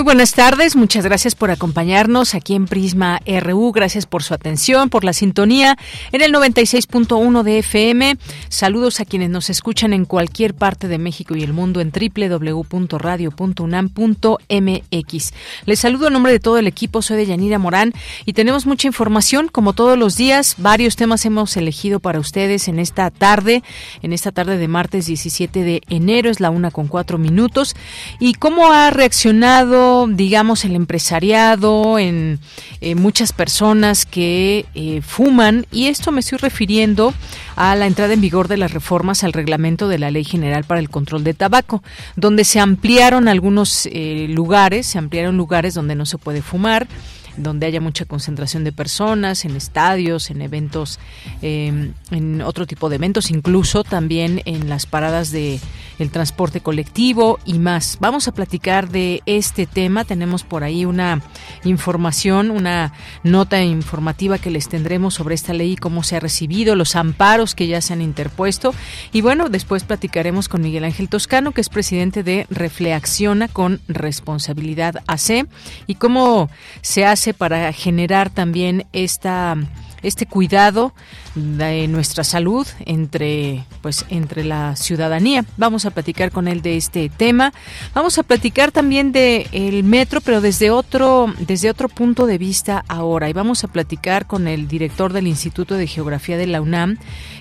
Muy buenas tardes, muchas gracias por acompañarnos aquí en Prisma RU, gracias por su atención, por la sintonía en el 96.1 de FM. Saludos a quienes nos escuchan en cualquier parte de México y el mundo en www.radio.unam.mx. Les saludo en nombre de todo el equipo, soy de Yanira Morán y tenemos mucha información, como todos los días, varios temas hemos elegido para ustedes en esta tarde, en esta tarde de martes 17 de enero, es la una con cuatro minutos, y cómo ha reaccionado digamos, el empresariado, en eh, muchas personas que eh, fuman, y esto me estoy refiriendo a la entrada en vigor de las reformas al reglamento de la Ley General para el Control de Tabaco, donde se ampliaron algunos eh, lugares, se ampliaron lugares donde no se puede fumar donde haya mucha concentración de personas, en estadios, en eventos, em, en otro tipo de eventos, incluso también en las paradas de el transporte colectivo y más. Vamos a platicar de este tema. Tenemos por ahí una información, una nota informativa que les tendremos sobre esta ley cómo se ha recibido, los amparos que ya se han interpuesto. Y bueno, después platicaremos con Miguel Ángel Toscano, que es presidente de Refleacciona con Responsabilidad AC, y cómo se hace para generar también esta este cuidado de nuestra salud entre pues entre la ciudadanía. Vamos a platicar con él de este tema. Vamos a platicar también de el metro, pero desde otro desde otro punto de vista ahora y vamos a platicar con el director del Instituto de Geografía de la UNAM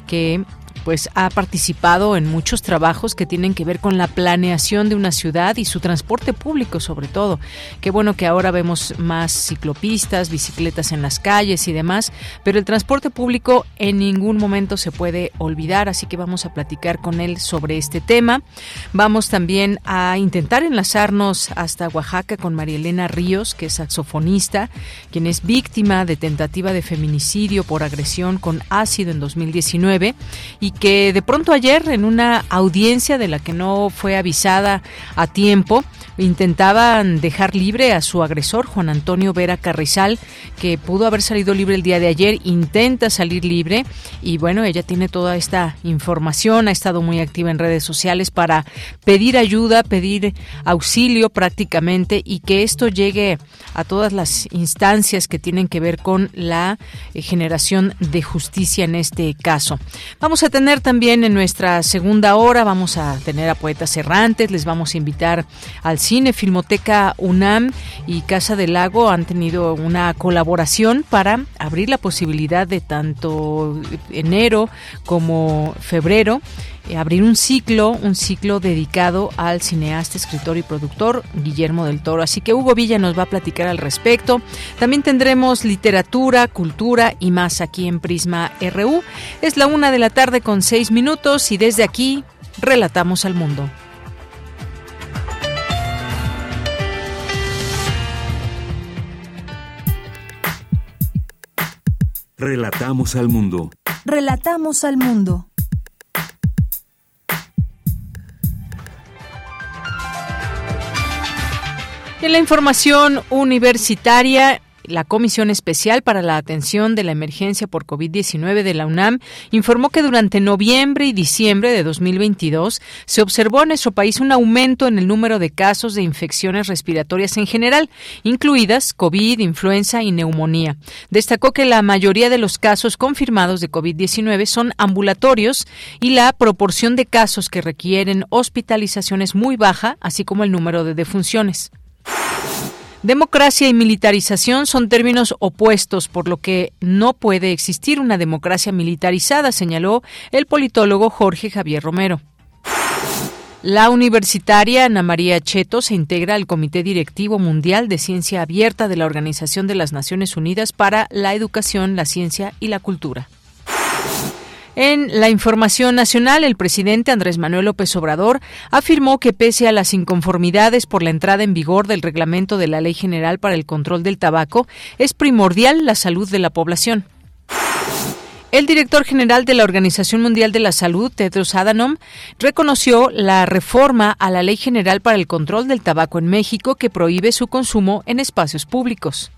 que pues ha participado en muchos trabajos que tienen que ver con la planeación de una ciudad y su transporte público sobre todo. Qué bueno que ahora vemos más ciclopistas, bicicletas en las calles y demás, pero el transporte público en ningún momento se puede olvidar, así que vamos a platicar con él sobre este tema. Vamos también a intentar enlazarnos hasta Oaxaca con María Elena Ríos, que es saxofonista, quien es víctima de tentativa de feminicidio por agresión con ácido en 2019 y que de pronto ayer en una audiencia de la que no fue avisada a tiempo, intentaban dejar libre a su agresor, Juan Antonio Vera Carrizal, que pudo haber salido libre el día de ayer, intenta salir libre y bueno, ella tiene toda esta información, ha estado muy activa en redes sociales para pedir ayuda, pedir auxilio prácticamente y que esto llegue a todas las instancias que tienen que ver con la eh, generación de justicia en este caso. Vamos a también en nuestra segunda hora, vamos a tener a poetas errantes, les vamos a invitar al cine, Filmoteca UNAM y Casa del Lago han tenido una colaboración para abrir la posibilidad de tanto enero como febrero eh, abrir un ciclo, un ciclo dedicado al cineasta, escritor y productor Guillermo del Toro. Así que Hugo Villa nos va a platicar al respecto. También tendremos literatura, cultura y más aquí en Prisma RU. Es la una de la tarde con seis minutos y desde aquí relatamos al mundo. Relatamos al mundo. Relatamos al mundo. En la información universitaria, la Comisión Especial para la Atención de la Emergencia por COVID-19 de la UNAM informó que durante noviembre y diciembre de 2022 se observó en nuestro país un aumento en el número de casos de infecciones respiratorias en general, incluidas COVID, influenza y neumonía. Destacó que la mayoría de los casos confirmados de COVID-19 son ambulatorios y la proporción de casos que requieren hospitalización es muy baja, así como el número de defunciones. Democracia y militarización son términos opuestos, por lo que no puede existir una democracia militarizada, señaló el politólogo Jorge Javier Romero. La universitaria Ana María Cheto se integra al Comité Directivo Mundial de Ciencia Abierta de la Organización de las Naciones Unidas para la Educación, la Ciencia y la Cultura. En la información nacional, el presidente Andrés Manuel López Obrador afirmó que pese a las inconformidades por la entrada en vigor del reglamento de la Ley General para el Control del Tabaco, es primordial la salud de la población. El director general de la Organización Mundial de la Salud, Tedros Adhanom, reconoció la reforma a la Ley General para el Control del Tabaco en México que prohíbe su consumo en espacios públicos.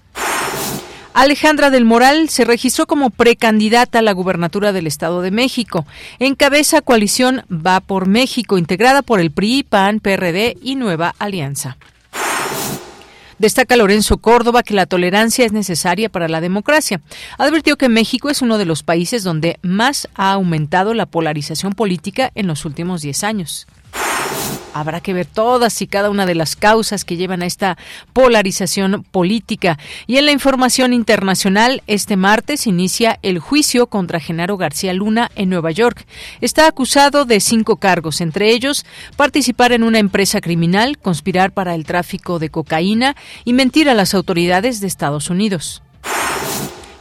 Alejandra del Moral se registró como precandidata a la gubernatura del Estado de México. Encabeza coalición Va por México, integrada por el PRI, PAN, PRD y Nueva Alianza. Destaca Lorenzo Córdoba que la tolerancia es necesaria para la democracia. Advirtió que México es uno de los países donde más ha aumentado la polarización política en los últimos 10 años. Habrá que ver todas y cada una de las causas que llevan a esta polarización política. Y en la información internacional, este martes inicia el juicio contra Genaro García Luna en Nueva York. Está acusado de cinco cargos, entre ellos participar en una empresa criminal, conspirar para el tráfico de cocaína y mentir a las autoridades de Estados Unidos.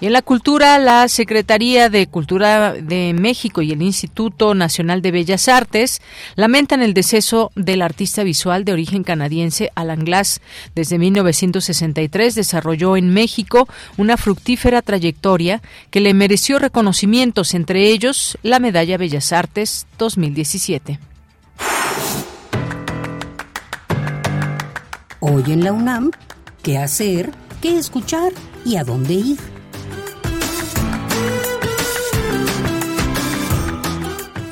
Y en la cultura, la Secretaría de Cultura de México y el Instituto Nacional de Bellas Artes lamentan el deceso del artista visual de origen canadiense Alan Glass. Desde 1963 desarrolló en México una fructífera trayectoria que le mereció reconocimientos, entre ellos la Medalla Bellas Artes 2017. Hoy en la UNAM, ¿qué hacer? ¿Qué escuchar? ¿Y a dónde ir?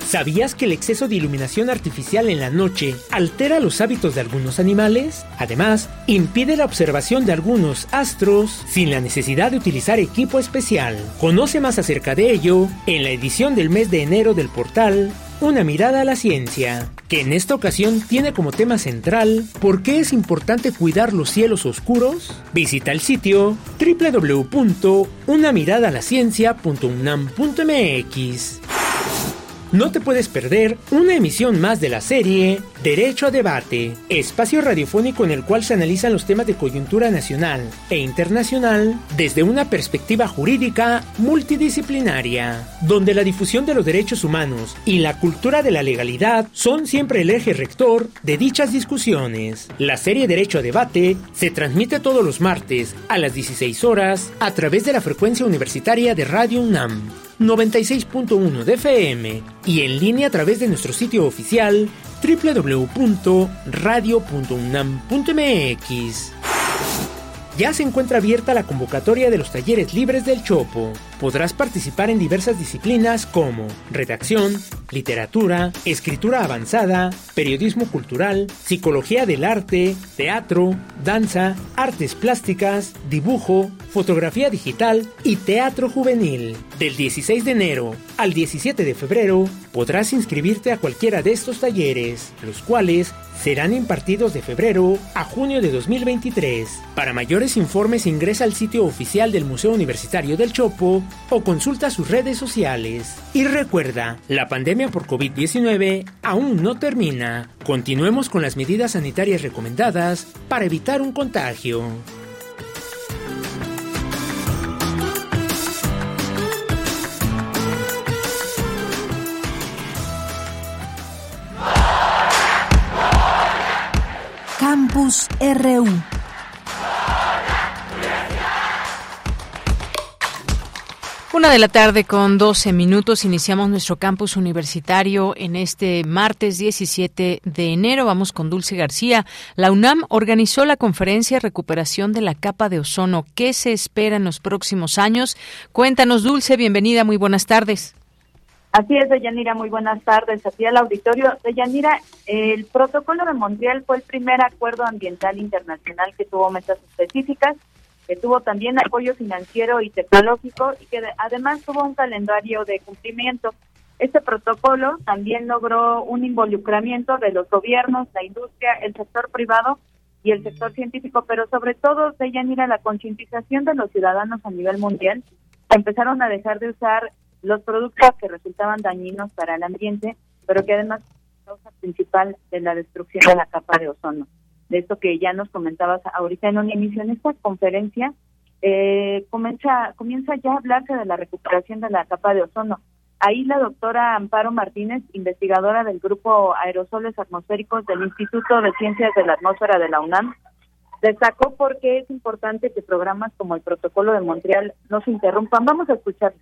¿Sabías que el exceso de iluminación artificial en la noche altera los hábitos de algunos animales? Además, impide la observación de algunos astros sin la necesidad de utilizar equipo especial. Conoce más acerca de ello en la edición del mes de enero del portal una mirada a la ciencia, que en esta ocasión tiene como tema central ¿Por qué es importante cuidar los cielos oscuros? Visita el sitio www.unamiradalaciencia.unam.mx. No te puedes perder una emisión más de la serie Derecho a Debate, espacio radiofónico en el cual se analizan los temas de coyuntura nacional e internacional desde una perspectiva jurídica multidisciplinaria, donde la difusión de los derechos humanos y la cultura de la legalidad son siempre el eje rector de dichas discusiones. La serie Derecho a Debate se transmite todos los martes a las 16 horas a través de la frecuencia universitaria de Radio UNAM. 96.1 de FM y en línea a través de nuestro sitio oficial www.radio.unam.mx. Ya se encuentra abierta la convocatoria de los talleres libres del Chopo. Podrás participar en diversas disciplinas como redacción, literatura, escritura avanzada, periodismo cultural, psicología del arte, teatro, danza, artes plásticas, dibujo, fotografía digital y teatro juvenil. Del 16 de enero al 17 de febrero podrás inscribirte a cualquiera de estos talleres, los cuales serán impartidos de febrero a junio de 2023. Para mayores informes ingresa al sitio oficial del Museo Universitario del Chopo o consulta sus redes sociales. Y recuerda, la pandemia por COVID-19 aún no termina. Continuemos con las medidas sanitarias recomendadas para evitar un contagio. Campus RU. Una de la tarde con 12 minutos iniciamos nuestro campus universitario en este martes 17 de enero. Vamos con Dulce García. La UNAM organizó la conferencia Recuperación de la capa de ozono. ¿Qué se espera en los próximos años? Cuéntanos, Dulce. Bienvenida. Muy buenas tardes. Así es, Deyanira, muy buenas tardes. Aquí al auditorio. Deyanira, el protocolo de Montreal fue el primer acuerdo ambiental internacional que tuvo metas específicas, que tuvo también apoyo financiero y tecnológico y que además tuvo un calendario de cumplimiento. Este protocolo también logró un involucramiento de los gobiernos, la industria, el sector privado y el sector científico, pero sobre todo, Deyanira, la concientización de los ciudadanos a nivel mundial empezaron a dejar de usar los productos que resultaban dañinos para el ambiente, pero que además causa principal de la destrucción de la capa de ozono. De esto que ya nos comentabas ahorita en una inicio en esta conferencia, eh, comienza, comienza ya a hablarse de la recuperación de la capa de ozono. Ahí la doctora Amparo Martínez, investigadora del grupo Aerosoles Atmosféricos del Instituto de Ciencias de la Atmósfera de la UNAM, destacó por qué es importante que programas como el Protocolo de Montreal no se interrumpan. Vamos a escucharlo.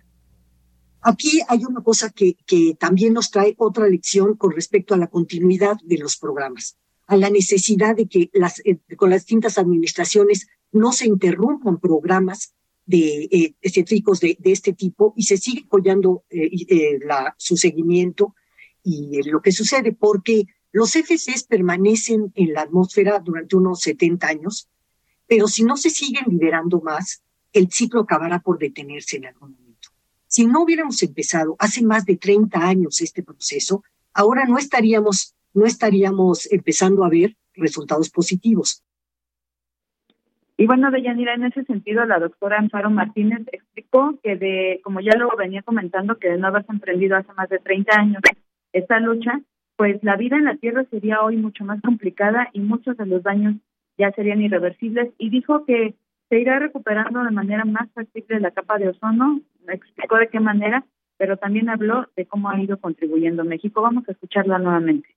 Aquí hay una cosa que, también nos trae otra lección con respecto a la continuidad de los programas, a la necesidad de que las, eh, con las distintas administraciones no se interrumpan programas de eh, de, este tipo y se sigue apoyando eh, eh, la, su seguimiento y lo que sucede, porque los FCs permanecen en la atmósfera durante unos 70 años, pero si no se siguen liberando más, el ciclo acabará por detenerse en algún momento. Si no hubiéramos empezado hace más de 30 años este proceso, ahora no estaríamos, no estaríamos empezando a ver resultados positivos. Y bueno, Deyanira, en ese sentido, la doctora Amparo Martínez explicó que de, como ya lo venía comentando, que de no haberse emprendido hace más de 30 años esta lucha, pues la vida en la Tierra sería hoy mucho más complicada y muchos de los daños ya serían irreversibles. Y dijo que se irá recuperando de manera más factible la capa de ozono, explicó de qué manera, pero también habló de cómo ha ido contribuyendo México. Vamos a escucharla nuevamente.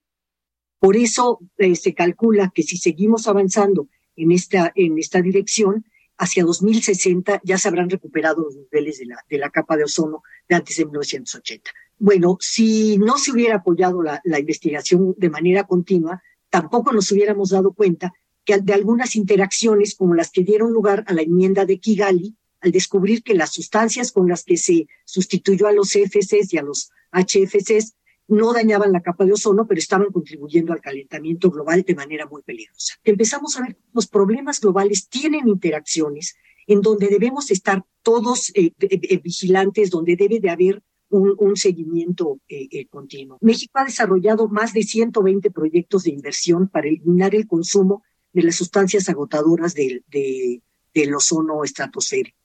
Por eso eh, se calcula que si seguimos avanzando en esta, en esta dirección, hacia 2060 ya se habrán recuperado los niveles de la, de la capa de ozono de antes de 1980. Bueno, si no se hubiera apoyado la, la investigación de manera continua, tampoco nos hubiéramos dado cuenta que de algunas interacciones como las que dieron lugar a la enmienda de Kigali, al descubrir que las sustancias con las que se sustituyó a los CFCs y a los HFCs no dañaban la capa de ozono, pero estaban contribuyendo al calentamiento global de manera muy peligrosa. Empezamos a ver que los problemas globales tienen interacciones en donde debemos estar todos eh, eh, vigilantes, donde debe de haber un, seguimiento eh, continuo. México ha desarrollado más de 120 proyectos de inversión para eliminar el consumo de las sustancias agotadoras del, del ozono estratosférico.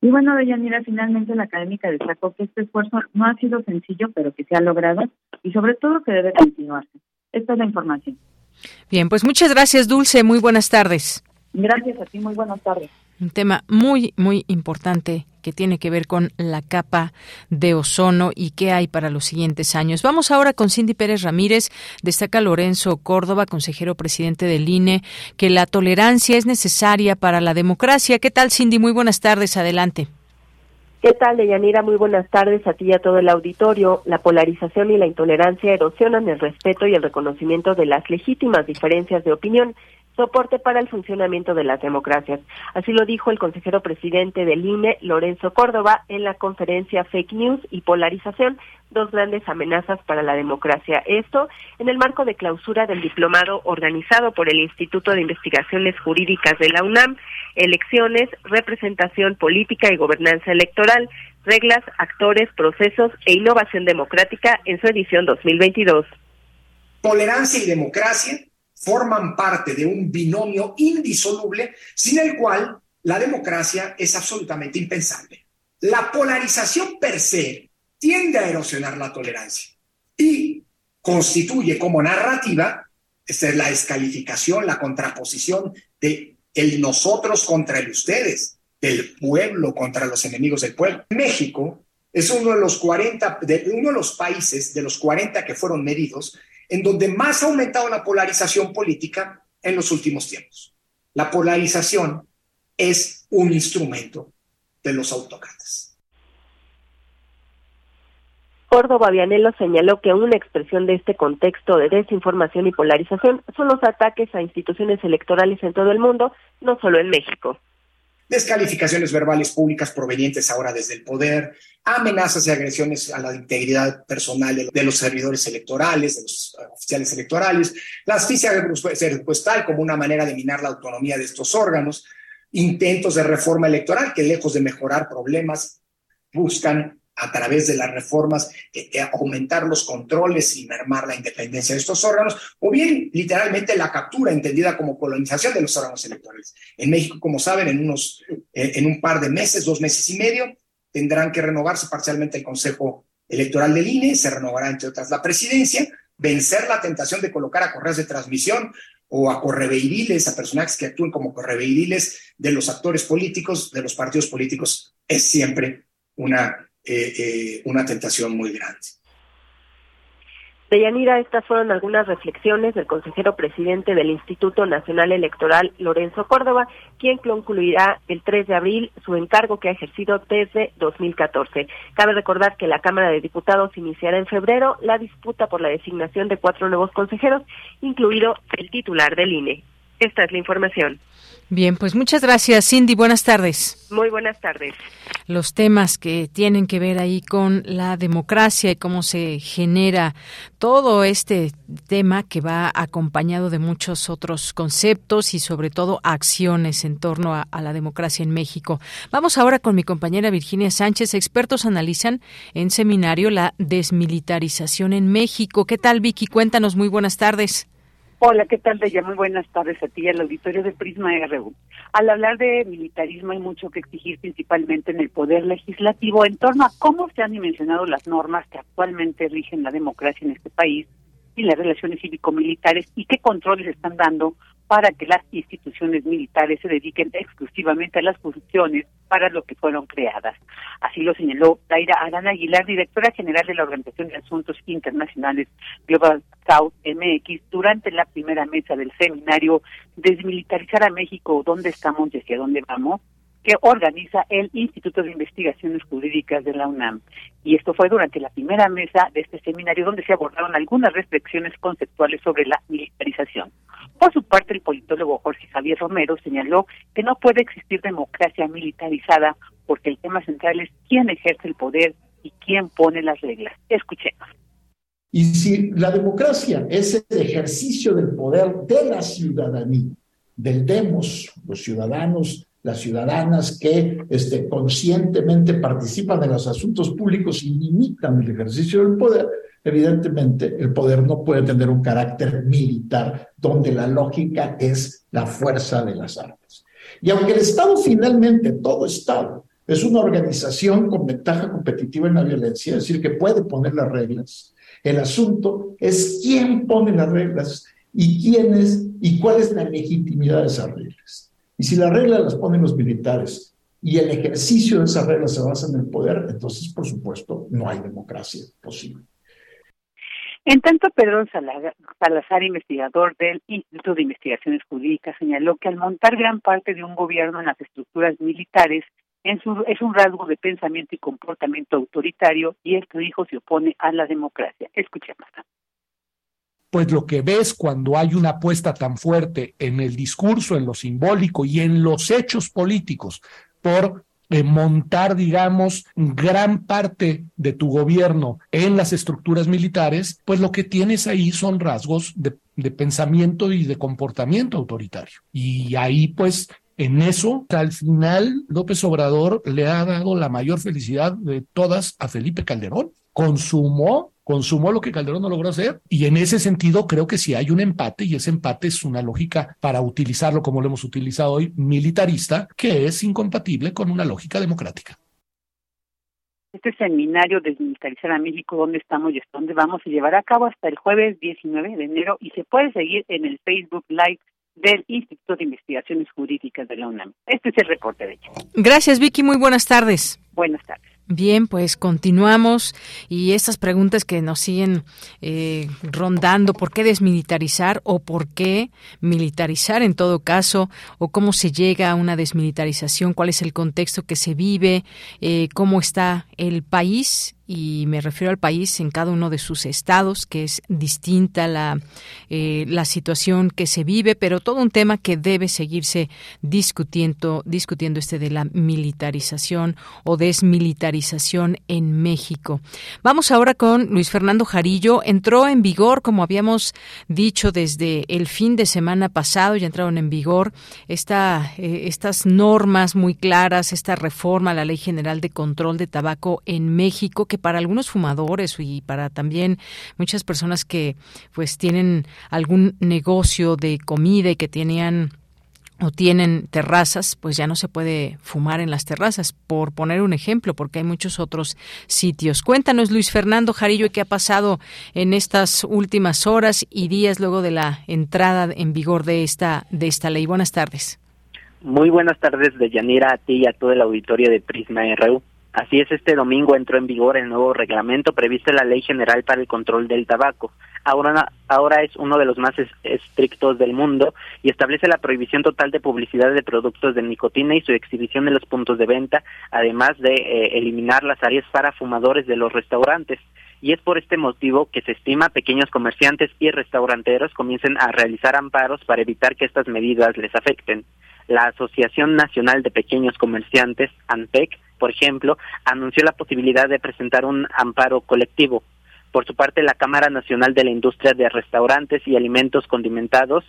Y bueno, Deyanira, finalmente la académica destacó que este esfuerzo no ha sido sencillo, pero que se ha logrado y sobre todo que debe continuarse. Esta es la información. Bien, pues muchas gracias, Dulce. Muy buenas tardes. Gracias a ti, muy buenas tardes. Un tema muy, muy importante que tiene que ver con la capa de ozono y qué hay para los siguientes años. Vamos ahora con Cindy Pérez Ramírez. Destaca Lorenzo Córdoba, consejero presidente del INE, que la tolerancia es necesaria para la democracia. ¿Qué tal, Cindy? Muy buenas tardes. Adelante. ¿Qué tal, Deyanira? Muy buenas tardes a ti y a todo el auditorio. La polarización y la intolerancia erosionan el respeto y el reconocimiento de las legítimas diferencias de opinión soporte para el funcionamiento de las democracias. Así lo dijo el consejero presidente del INE, Lorenzo Córdoba, en la conferencia Fake News y Polarización, dos grandes amenazas para la democracia. Esto en el marco de clausura del diplomado organizado por el Instituto de Investigaciones Jurídicas de la UNAM, elecciones, representación política y gobernanza electoral, reglas, actores, procesos e innovación democrática en su edición 2022. Tolerancia y democracia forman parte de un binomio indisoluble sin el cual la democracia es absolutamente impensable. La polarización per se tiende a erosionar la tolerancia y constituye como narrativa, esta es la descalificación, la contraposición de el nosotros contra el ustedes, del pueblo contra los enemigos del pueblo. México es uno de los 40, de, uno de los países de los 40 que fueron medidos en donde más ha aumentado la polarización política en los últimos tiempos. La polarización es un instrumento de los autócratas. Córdoba Vianello señaló que una expresión de este contexto de desinformación y polarización son los ataques a instituciones electorales en todo el mundo, no solo en México descalificaciones verbales públicas provenientes ahora desde el poder, amenazas y agresiones a la integridad personal de los servidores electorales, de los eh, oficiales electorales, la asfixia presupuestal como una manera de minar la autonomía de estos órganos, intentos de reforma electoral que lejos de mejorar problemas buscan a través de las reformas eh, eh, aumentar los controles y mermar la independencia de estos órganos, o bien literalmente la captura entendida como colonización de los órganos electorales. En México, como saben, en, unos, eh, en un par de meses, dos meses y medio, tendrán que renovarse parcialmente el Consejo electoral del INE, se renovará entre otras la presidencia, vencer la tentación de colocar a correos de transmisión o a correveidiles, a personajes que actúen como correveidiles de los actores políticos, de los partidos políticos, es siempre una, eh, eh, una tentación muy grande. Deyanira, estas fueron algunas reflexiones del consejero presidente del Instituto Nacional Electoral, Lorenzo Córdoba, quien concluirá el 3 de abril su encargo que ha ejercido desde 2014. Cabe recordar que la Cámara de Diputados iniciará en febrero la disputa por la designación de cuatro nuevos consejeros, incluido el titular del INE. Esta es la información. Bien, pues muchas gracias, Cindy. Buenas tardes. Muy buenas tardes. Los temas que tienen que ver ahí con la democracia y cómo se genera todo este tema que va acompañado de muchos otros conceptos y sobre todo acciones en torno a, a la democracia en México. Vamos ahora con mi compañera Virginia Sánchez. Expertos analizan en seminario la desmilitarización en México. ¿Qué tal, Vicky? Cuéntanos. Muy buenas tardes. Hola, ¿qué tal, Deya? Muy buenas tardes a ti y al auditorio de Prisma RU. Al hablar de militarismo hay mucho que exigir principalmente en el poder legislativo en torno a cómo se han dimensionado las normas que actualmente rigen la democracia en este país y las relaciones cívico-militares y qué controles están dando para que las instituciones militares se dediquen exclusivamente a las funciones para lo que fueron creadas. Así lo señaló Daira Arana Aguilar, directora general de la Organización de Asuntos Internacionales Global South MX, durante la primera mesa del seminario Desmilitarizar a México, ¿dónde estamos y hacia dónde vamos? que organiza el Instituto de Investigaciones Jurídicas de la UNAM. Y esto fue durante la primera mesa de este seminario donde se abordaron algunas reflexiones conceptuales sobre la militarización. Por su parte, el politólogo Jorge Javier Romero señaló que no puede existir democracia militarizada porque el tema central es quién ejerce el poder y quién pone las reglas. Escuchemos. Y si la democracia es el ejercicio del poder de la ciudadanía, del demos, los ciudadanos las ciudadanas que este, conscientemente participan en los asuntos públicos y limitan el ejercicio del poder, evidentemente el poder no puede tener un carácter militar donde la lógica es la fuerza de las armas. Y aunque el Estado finalmente, todo Estado, es una organización con ventaja competitiva en la violencia, es decir, que puede poner las reglas, el asunto es quién pone las reglas y quién es y cuál es la legitimidad de esas reglas. Y si las reglas las ponen los militares y el ejercicio de esas reglas se basa en el poder, entonces, por supuesto, no hay democracia posible. En tanto, Pedro Salazar, investigador del Instituto de Investigaciones Jurídicas, señaló que al montar gran parte de un gobierno en las estructuras militares es un rasgo de pensamiento y comportamiento autoritario y esto dijo se opone a la democracia. Escuchemos pues lo que ves cuando hay una apuesta tan fuerte en el discurso, en lo simbólico y en los hechos políticos por eh, montar, digamos, gran parte de tu gobierno en las estructuras militares, pues lo que tienes ahí son rasgos de, de pensamiento y de comportamiento autoritario. Y ahí, pues, en eso, al final, López Obrador le ha dado la mayor felicidad de todas a Felipe Calderón. Consumó consumó lo que Calderón no logró hacer y en ese sentido creo que si hay un empate y ese empate es una lógica para utilizarlo como lo hemos utilizado hoy, militarista, que es incompatible con una lógica democrática. Este seminario Desmilitarizar a México, ¿dónde estamos y hasta dónde vamos? Se llevará a cabo hasta el jueves 19 de enero y se puede seguir en el Facebook Live del Instituto de Investigaciones Jurídicas de la UNAM. Este es el reporte de hecho. Gracias, Vicky. Muy buenas tardes. Buenas tardes. Bien, pues continuamos y estas preguntas que nos siguen eh, rondando, ¿por qué desmilitarizar o por qué militarizar en todo caso? ¿O cómo se llega a una desmilitarización? ¿Cuál es el contexto que se vive? Eh, ¿Cómo está el país? Y me refiero al país en cada uno de sus estados, que es distinta la, eh, la situación que se vive, pero todo un tema que debe seguirse discutiendo, discutiendo este de la militarización o desmilitarización en México. Vamos ahora con Luis Fernando Jarillo. Entró en vigor, como habíamos dicho desde el fin de semana pasado, ya entraron en vigor esta, eh, estas normas muy claras, esta reforma a la Ley General de Control de Tabaco en México, que para algunos fumadores y para también muchas personas que pues tienen algún negocio de comida y que tenían o tienen terrazas, pues ya no se puede fumar en las terrazas, por poner un ejemplo, porque hay muchos otros sitios. Cuéntanos, Luis Fernando Jarillo, qué ha pasado en estas últimas horas y días luego de la entrada en vigor de esta, de esta ley. Buenas tardes. Muy buenas tardes, de Yanira, a ti y a todo el auditorio de Prisma RU. Así es, este domingo entró en vigor el nuevo reglamento previsto en la Ley General para el Control del Tabaco. Ahora, ahora es uno de los más estrictos del mundo y establece la prohibición total de publicidad de productos de nicotina y su exhibición en los puntos de venta, además de eh, eliminar las áreas para fumadores de los restaurantes. Y es por este motivo que se estima pequeños comerciantes y restauranteros comiencen a realizar amparos para evitar que estas medidas les afecten. La Asociación Nacional de Pequeños Comerciantes, ANPEC, por ejemplo, anunció la posibilidad de presentar un amparo colectivo. Por su parte, la Cámara Nacional de la Industria de Restaurantes y Alimentos Condimentados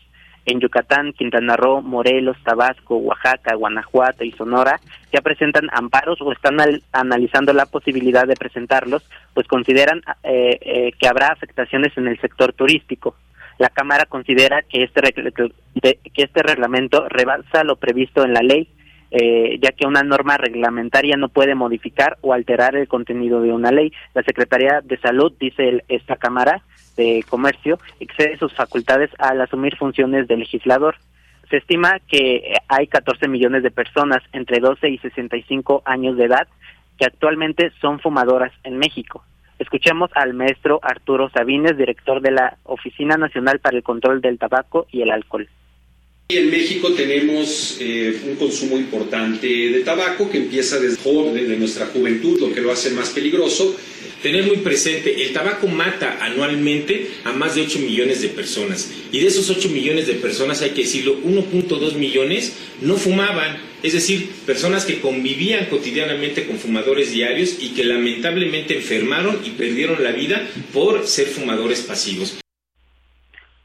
en Yucatán, Quintana Roo, Morelos, Tabasco, Oaxaca, Guanajuato y Sonora ya presentan amparos o están analizando la posibilidad de presentarlos, pues consideran eh, eh, que habrá afectaciones en el sector turístico. La Cámara considera que este, que este reglamento rebasa lo previsto en la ley eh, ya que una norma reglamentaria no puede modificar o alterar el contenido de una ley. La Secretaría de Salud, dice esta Cámara de Comercio, excede sus facultades al asumir funciones de legislador. Se estima que hay 14 millones de personas entre 12 y 65 años de edad que actualmente son fumadoras en México. Escuchemos al maestro Arturo Sabines, director de la Oficina Nacional para el Control del Tabaco y el Alcohol. En México tenemos eh, un consumo importante de tabaco que empieza desde joven, nuestra juventud, lo que lo hace más peligroso. Tener muy presente, el tabaco mata anualmente a más de 8 millones de personas. Y de esos 8 millones de personas, hay que decirlo, 1.2 millones no fumaban. Es decir, personas que convivían cotidianamente con fumadores diarios y que lamentablemente enfermaron y perdieron la vida por ser fumadores pasivos.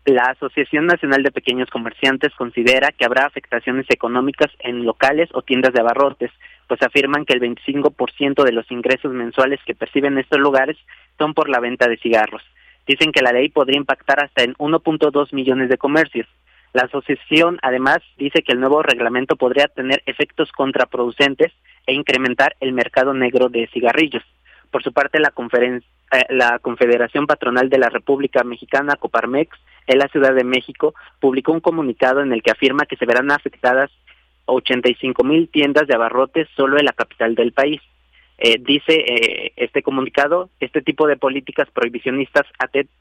La Asociación Nacional de Pequeños Comerciantes considera que habrá afectaciones económicas en locales o tiendas de abarrotes, pues afirman que el 25% de los ingresos mensuales que perciben estos lugares son por la venta de cigarros. Dicen que la ley podría impactar hasta en 1.2 millones de comercios. La asociación además dice que el nuevo reglamento podría tener efectos contraproducentes e incrementar el mercado negro de cigarrillos. Por su parte, la, eh, la Confederación Patronal de la República Mexicana, Coparmex, en la Ciudad de México, publicó un comunicado en el que afirma que se verán afectadas 85 mil tiendas de abarrotes solo en la capital del país. Eh, dice eh, este comunicado, este tipo de políticas prohibicionistas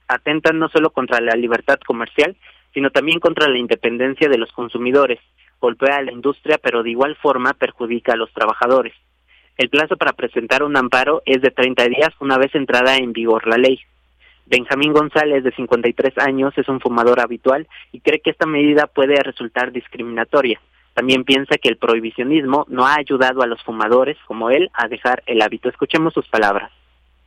atentan no solo contra la libertad comercial, sino también contra la independencia de los consumidores, golpea a la industria, pero de igual forma perjudica a los trabajadores. El plazo para presentar un amparo es de 30 días una vez entrada en vigor la ley. Benjamín González, de 53 años, es un fumador habitual y cree que esta medida puede resultar discriminatoria. También piensa que el prohibicionismo no ha ayudado a los fumadores como él a dejar el hábito. Escuchemos sus palabras.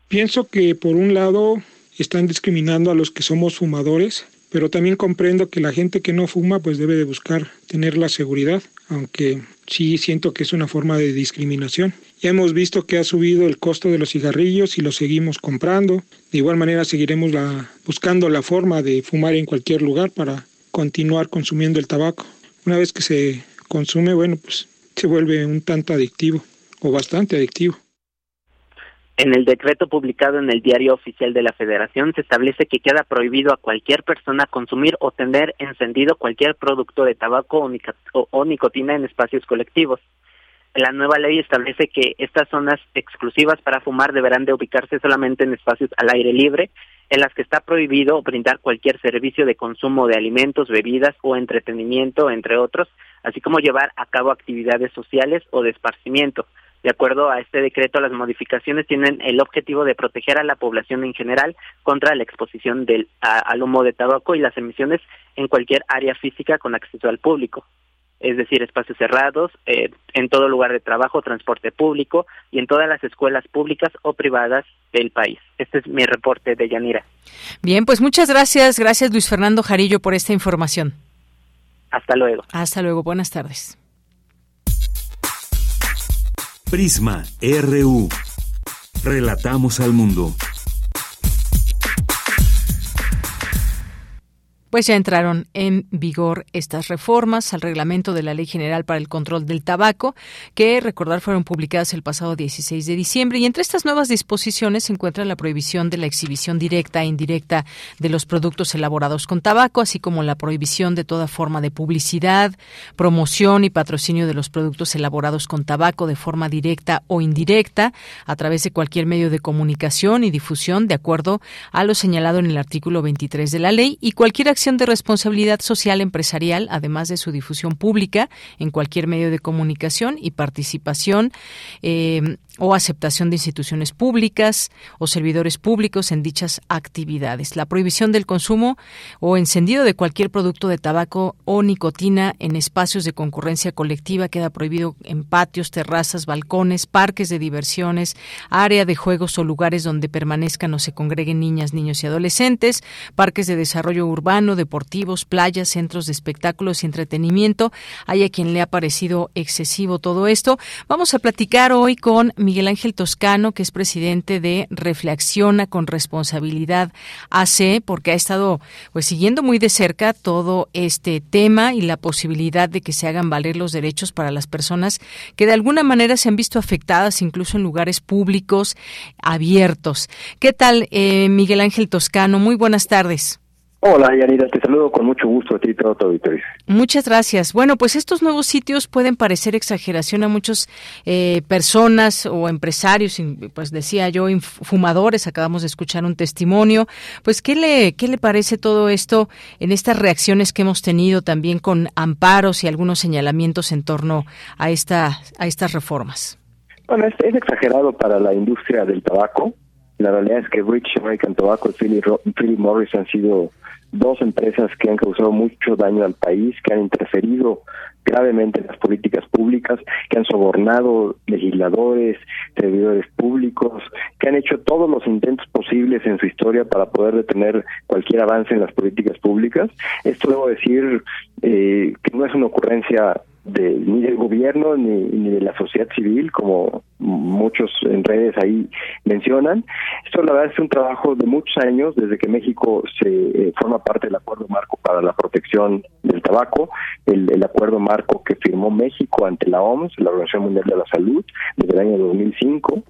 Pienso que por un lado están discriminando a los que somos fumadores, pero también comprendo que la gente que no fuma pues debe de buscar tener la seguridad, aunque sí siento que es una forma de discriminación. Hemos visto que ha subido el costo de los cigarrillos y los seguimos comprando. De igual manera seguiremos la, buscando la forma de fumar en cualquier lugar para continuar consumiendo el tabaco. Una vez que se consume, bueno, pues se vuelve un tanto adictivo o bastante adictivo. En el decreto publicado en el Diario Oficial de la Federación se establece que queda prohibido a cualquier persona consumir o tener encendido cualquier producto de tabaco o nicotina en espacios colectivos. La nueva ley establece que estas zonas exclusivas para fumar deberán de ubicarse solamente en espacios al aire libre, en las que está prohibido brindar cualquier servicio de consumo de alimentos, bebidas o entretenimiento, entre otros, así como llevar a cabo actividades sociales o de esparcimiento. De acuerdo a este decreto, las modificaciones tienen el objetivo de proteger a la población en general contra la exposición del, al humo de tabaco y las emisiones en cualquier área física con acceso al público es decir, espacios cerrados, eh, en todo lugar de trabajo, transporte público y en todas las escuelas públicas o privadas del país. Este es mi reporte de Yanira. Bien, pues muchas gracias, gracias Luis Fernando Jarillo por esta información. Hasta luego. Hasta luego, buenas tardes. Prisma RU. Relatamos al mundo. Pues ya entraron en vigor estas reformas al reglamento de la Ley General para el Control del Tabaco, que recordar fueron publicadas el pasado 16 de diciembre. Y entre estas nuevas disposiciones se encuentra la prohibición de la exhibición directa e indirecta de los productos elaborados con tabaco, así como la prohibición de toda forma de publicidad, promoción y patrocinio de los productos elaborados con tabaco de forma directa o indirecta a través de cualquier medio de comunicación y difusión, de acuerdo a lo señalado en el artículo 23 de la ley, y cualquier acción de responsabilidad social empresarial, además de su difusión pública en cualquier medio de comunicación y participación eh, o aceptación de instituciones públicas o servidores públicos en dichas actividades. La prohibición del consumo o encendido de cualquier producto de tabaco o nicotina en espacios de concurrencia colectiva queda prohibido en patios, terrazas, balcones, parques de diversiones, área de juegos o lugares donde permanezcan o se congreguen niñas, niños y adolescentes, parques de desarrollo urbano, deportivos, playas, centros de espectáculos y entretenimiento. Hay a quien le ha parecido excesivo todo esto. Vamos a platicar hoy con Miguel Ángel Toscano, que es presidente de Reflexiona con Responsabilidad AC, porque ha estado pues siguiendo muy de cerca todo este tema y la posibilidad de que se hagan valer los derechos para las personas que de alguna manera se han visto afectadas incluso en lugares públicos abiertos. ¿Qué tal, eh, Miguel Ángel Toscano? Muy buenas tardes. Hola, Yanira, te saludo con mucho gusto a ti y todo tu auditorio. Muchas gracias. Bueno, pues estos nuevos sitios pueden parecer exageración a muchas eh, personas o empresarios, pues decía yo, fumadores, acabamos de escuchar un testimonio. Pues, ¿qué le, qué le parece todo esto en estas reacciones que hemos tenido también con amparos y algunos señalamientos en torno a, esta, a estas reformas? Bueno, es, es exagerado para la industria del tabaco. La realidad es que British American Tobacco y Philip Morris han sido dos empresas que han causado mucho daño al país, que han interferido gravemente en las políticas públicas, que han sobornado legisladores, servidores públicos, que han hecho todos los intentos posibles en su historia para poder detener cualquier avance en las políticas públicas. Esto debo decir eh, que no es una ocurrencia de, ni del gobierno ni, ni de la sociedad civil, como muchos en redes ahí mencionan. Esto la verdad es un trabajo de muchos años, desde que México se eh, forma parte del Acuerdo Marco para la Protección del Tabaco, el, el, Acuerdo Marco que firmó México ante la OMS, la Organización Mundial de la Salud, desde el año 2005.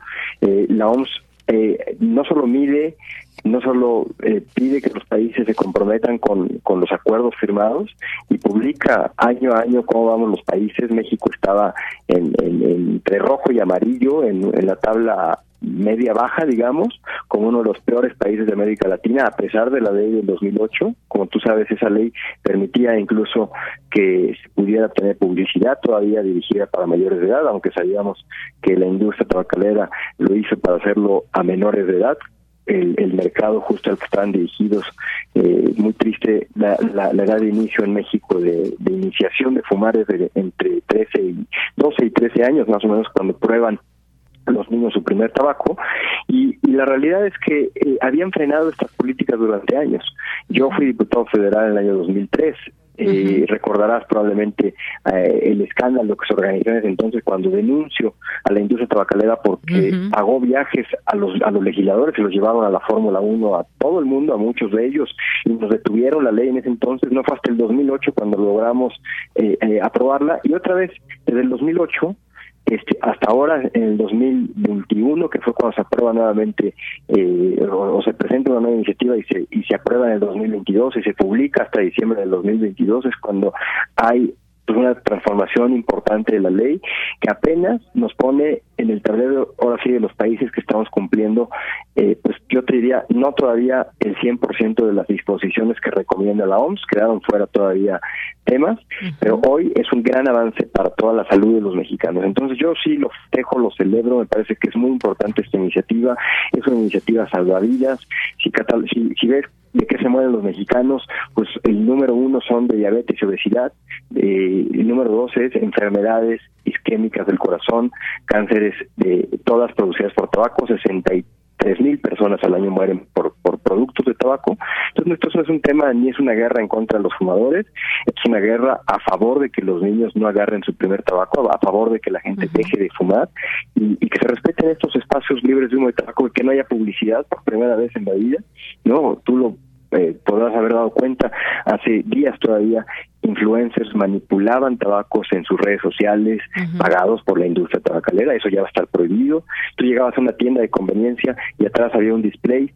Eh, la OMS eh, no solo mide no solo eh, pide que los países se comprometan con, con los acuerdos firmados y publica año a año cómo vamos los países. México estaba en, entre rojo y amarillo en, la tabla media baja, digamos, como uno de los peores países de América Latina, a pesar de la ley del 2008. Como tú sabes, esa ley permitía incluso que se pudiera tener publicidad todavía dirigida para mayores de edad, aunque sabíamos que la industria tabacalera lo hizo para hacerlo a menores de edad, el, mercado justo al que están dirigidos. Eh, muy triste la, la, edad de inicio en México de, iniciación de fumar es de entre 13 y 12 y 13 años más o menos cuando prueban los niños su primer tabaco y, la realidad es que eh, habían frenado estas políticas durante años. Yo fui diputado federal en el año 2003 eh, recordarás probablemente eh, el escándalo que se organizó en ese entonces cuando denunció a la industria tabacalera porque pagó viajes a los a los legisladores y los llevaron a la Fórmula 1 a todo el mundo, a muchos de ellos, y nos detuvieron la ley en ese entonces. No fue hasta el 2008 cuando logramos eh, eh, aprobarla. Y otra vez, desde el 2008, este, hasta ahora, en el 2021, que fue cuando se aprueba nuevamente eh, o, se presenta una nueva iniciativa y se, y se aprueba en el 2022 y se publica hasta diciembre del 2022, es cuando hay pues una transformación importante de la ley que apenas nos pone en el tablero ahora sí de los países que estamos cumpliendo eh, pues yo te diría no todavía el 100% de las disposiciones que recomienda la OMS quedaron fuera todavía temas pero hoy es un gran avance para toda la salud de los mexicanos. Entonces yo sí lo festejo lo celebro me parece que es muy importante esta iniciativa es una iniciativa salvavidas. Si, si, si ves de qué se mueren los mexicanos, pues el número uno son de diabetes y obesidad, eh, el número dos es enfermedades isquémicas del corazón, cánceres de todas producidas por tabaco, 63 mil personas al año mueren por, por productos de tabaco. Entonces, esto no es un tema ni es una guerra en contra de los fumadores, es una guerra a favor de que los niños no agarren su primer tabaco, a favor de que la gente deje de fumar y, y, que se respeten estos espacios libres de humo de tabaco, que no haya publicidad por primera vez en la vida. No, tú lo eh, podrás haber dado cuenta, hace días todavía influencers manipulaban tabacos en sus redes sociales pagados por la industria tabacalera, eso ya va a estar prohibido. Tú llegabas a una tienda de conveniencia y atrás había un display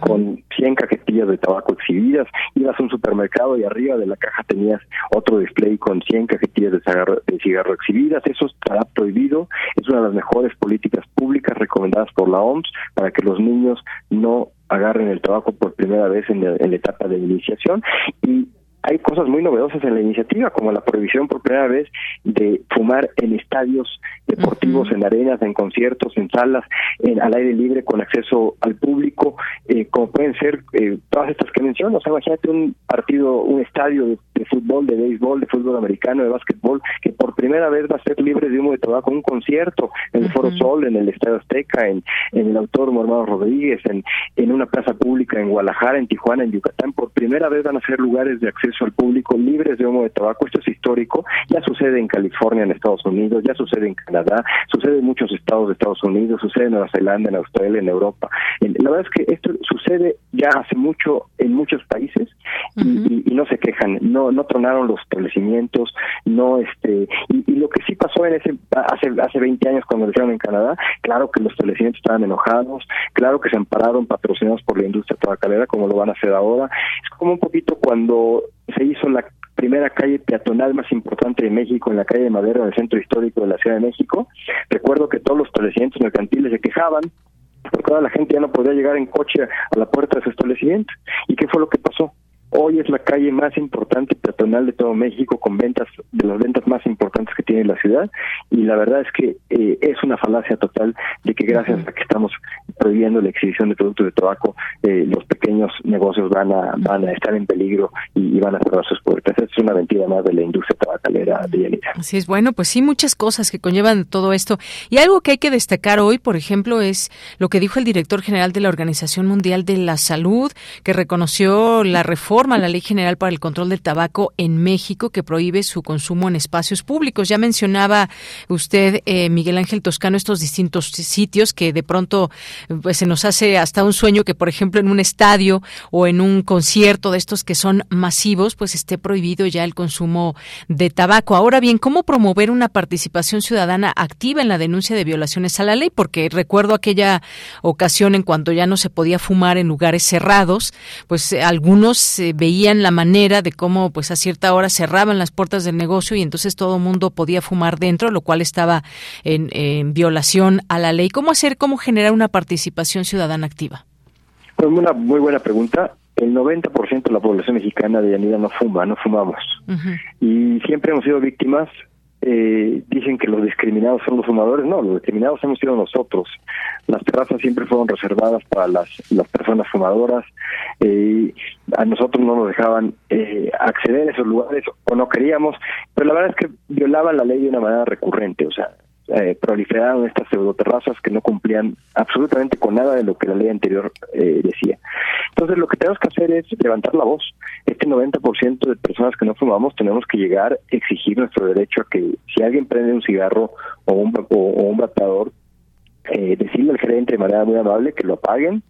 con 100 cajetillas de tabaco exhibidas, ibas a un supermercado y arriba de la caja tenías otro display con 100 cajetillas de cigarro, de cigarro exhibidas, eso estará prohibido, es una de las mejores políticas públicas recomendadas por la OMS para que los niños no agarren el tabaco por primera vez en, en la etapa de iniciación y hay cosas muy novedosas en la iniciativa, como la prohibición por primera vez de fumar en estadios deportivos, en arenas, en conciertos, en salas, en, al aire libre con acceso al público, eh, como pueden ser eh, todas estas que menciono. O sea, imagínate un partido, un estadio de, fútbol, de béisbol, de fútbol americano, de básquetbol, que por primera vez va a ser libre de humo de tabaco, un concierto en el Foro Sol, en el Estadio Azteca, en, en el Autódromo Hermano Rodríguez, en, en una plaza pública en Guadalajara, en Tijuana, en Yucatán, por primera vez van a ser lugares de acceso al público libres de humo de tabaco. Esto es histórico. Ya sucede en California, en Estados Unidos, ya sucede en Canadá, sucede en muchos estados de Estados Unidos, sucede en Nueva Zelanda, en Australia, en Europa. La verdad es que esto sucede ya hace mucho en muchos países y, no se quejan, no no tronaron los establecimientos, no este y, lo que sí pasó en ese hace hace 20 años cuando lo hicieron en Canadá, claro que los establecimientos estaban enojados, claro que se ampararon patrocinados por la industria tabacalera como lo van a hacer ahora. Es como un poquito cuando se hizo la primera calle peatonal más importante de México, en la calle de Madero, en el centro histórico de la Ciudad de México. Recuerdo que todos los establecimientos mercantiles se quejaban porque ahora la gente ya no podía llegar en coche a la puerta de su establecimiento. ¿Y qué fue lo que pasó? Hoy es la calle más importante peatonal de todo México, con ventas de las ventas más importantes que tiene la ciudad. Y la verdad es que eh, es una falacia total de que gracias a que estamos prohibiendo la exhibición de productos de tabaco, eh, los pequeños negocios van a van a estar en peligro y, van a cerrar sus puertas. Es una mentira más de la industria tabacalera de Yanira. Así es, bueno, pues sí, muchas cosas que conllevan todo esto. Y algo que hay que destacar hoy, por ejemplo, es lo que dijo el director general de la Organización Mundial de la Salud, que reconoció la reforma la Ley General para el Control del Tabaco en México que prohíbe su consumo en espacios públicos. Ya mencionaba usted, eh, Miguel Ángel Toscano, estos distintos sitios que de pronto pues, se nos hace hasta un sueño que, por ejemplo, en un estadio o en un concierto de estos que son masivos, pues esté prohibido ya el consumo de tabaco. Ahora bien, ¿cómo promover una participación ciudadana activa en la denuncia de violaciones a la ley? Porque recuerdo aquella ocasión en cuanto ya no se podía fumar en lugares cerrados, pues algunos veían la manera de cómo pues a cierta hora cerraban las puertas del negocio y entonces todo mundo podía fumar dentro, lo cual estaba en, violación a la ley. ¿Cómo hacer, cómo generar una participación ciudadana activa? Pues una muy buena pregunta. El 90% de la población mexicana de Yanira no fuma, no fumamos. Y siempre hemos sido víctimas eh, dicen que los discriminados son los fumadores. No, los discriminados hemos sido nosotros. Las terrazas siempre fueron reservadas para las, personas fumadoras. Eh, a nosotros no nos dejaban eh, acceder a esos lugares o no queríamos, pero la verdad es que violaban la ley de una manera recurrente. O sea, eh, proliferaron estas pseudoterrazas que no cumplían absolutamente con nada de lo que la ley anterior eh, decía. Entonces, lo que tenemos que hacer es levantar la voz. Este 90% de personas que no fumamos tenemos que llegar a exigir nuestro derecho a que si alguien prende un cigarro o un, o, un batador, eh, decirle al gerente de manera muy amable que lo apaguen.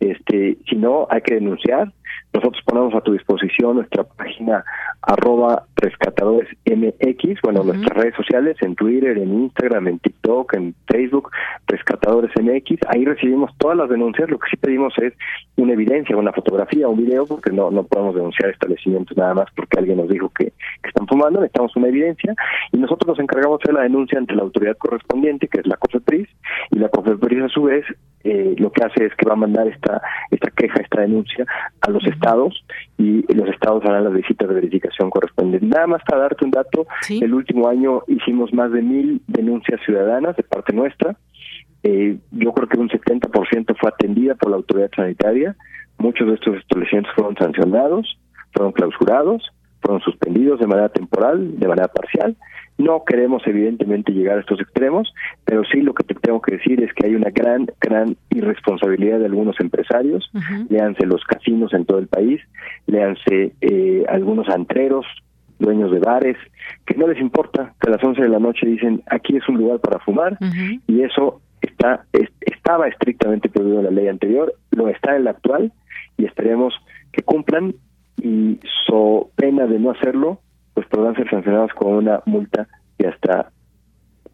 Este, si no, hay que denunciar nosotros ponemos a tu disposición nuestra página arroba rescatadores MX, bueno, nuestras redes sociales, en Twitter, en Instagram, en TikTok, en Facebook, rescatadores MX. Ahí recibimos todas las denuncias. Lo que sí pedimos es una evidencia, una fotografía, un video, porque no, no podemos denunciar establecimientos nada más porque alguien nos dijo que, están fumando. Necesitamos una evidencia y nosotros nos encargamos de la denuncia ante la autoridad correspondiente, que es la COFEPRIS, y la COFEPRIS a su vez eh, lo que hace es que va a mandar esta, esta queja, esta denuncia a los estados y los estados harán las visitas de verificación correspondientes. Nada más para darte un dato, el último año hicimos más de mil denuncias ciudadanas de parte nuestra. Eh, yo creo que un 70% fue atendida por la autoridad sanitaria. Muchos de estos establecimientos fueron sancionados, fueron clausurados, fueron suspendidos de manera temporal, de manera parcial. No queremos evidentemente llegar a estos extremos, pero sí lo que te tengo que decir es que hay una gran, gran irresponsabilidad de algunos empresarios, léanse los casinos en todo el país, léanse eh, algunos antreros, dueños de bares, que no les importa que a las 11 de la noche dicen aquí es un lugar para fumar y eso está estaba estrictamente prohibido en la ley anterior, lo está en la actual y esperemos que cumplan y so pena de no hacerlo, pues podrán ser sancionados con una multa de hasta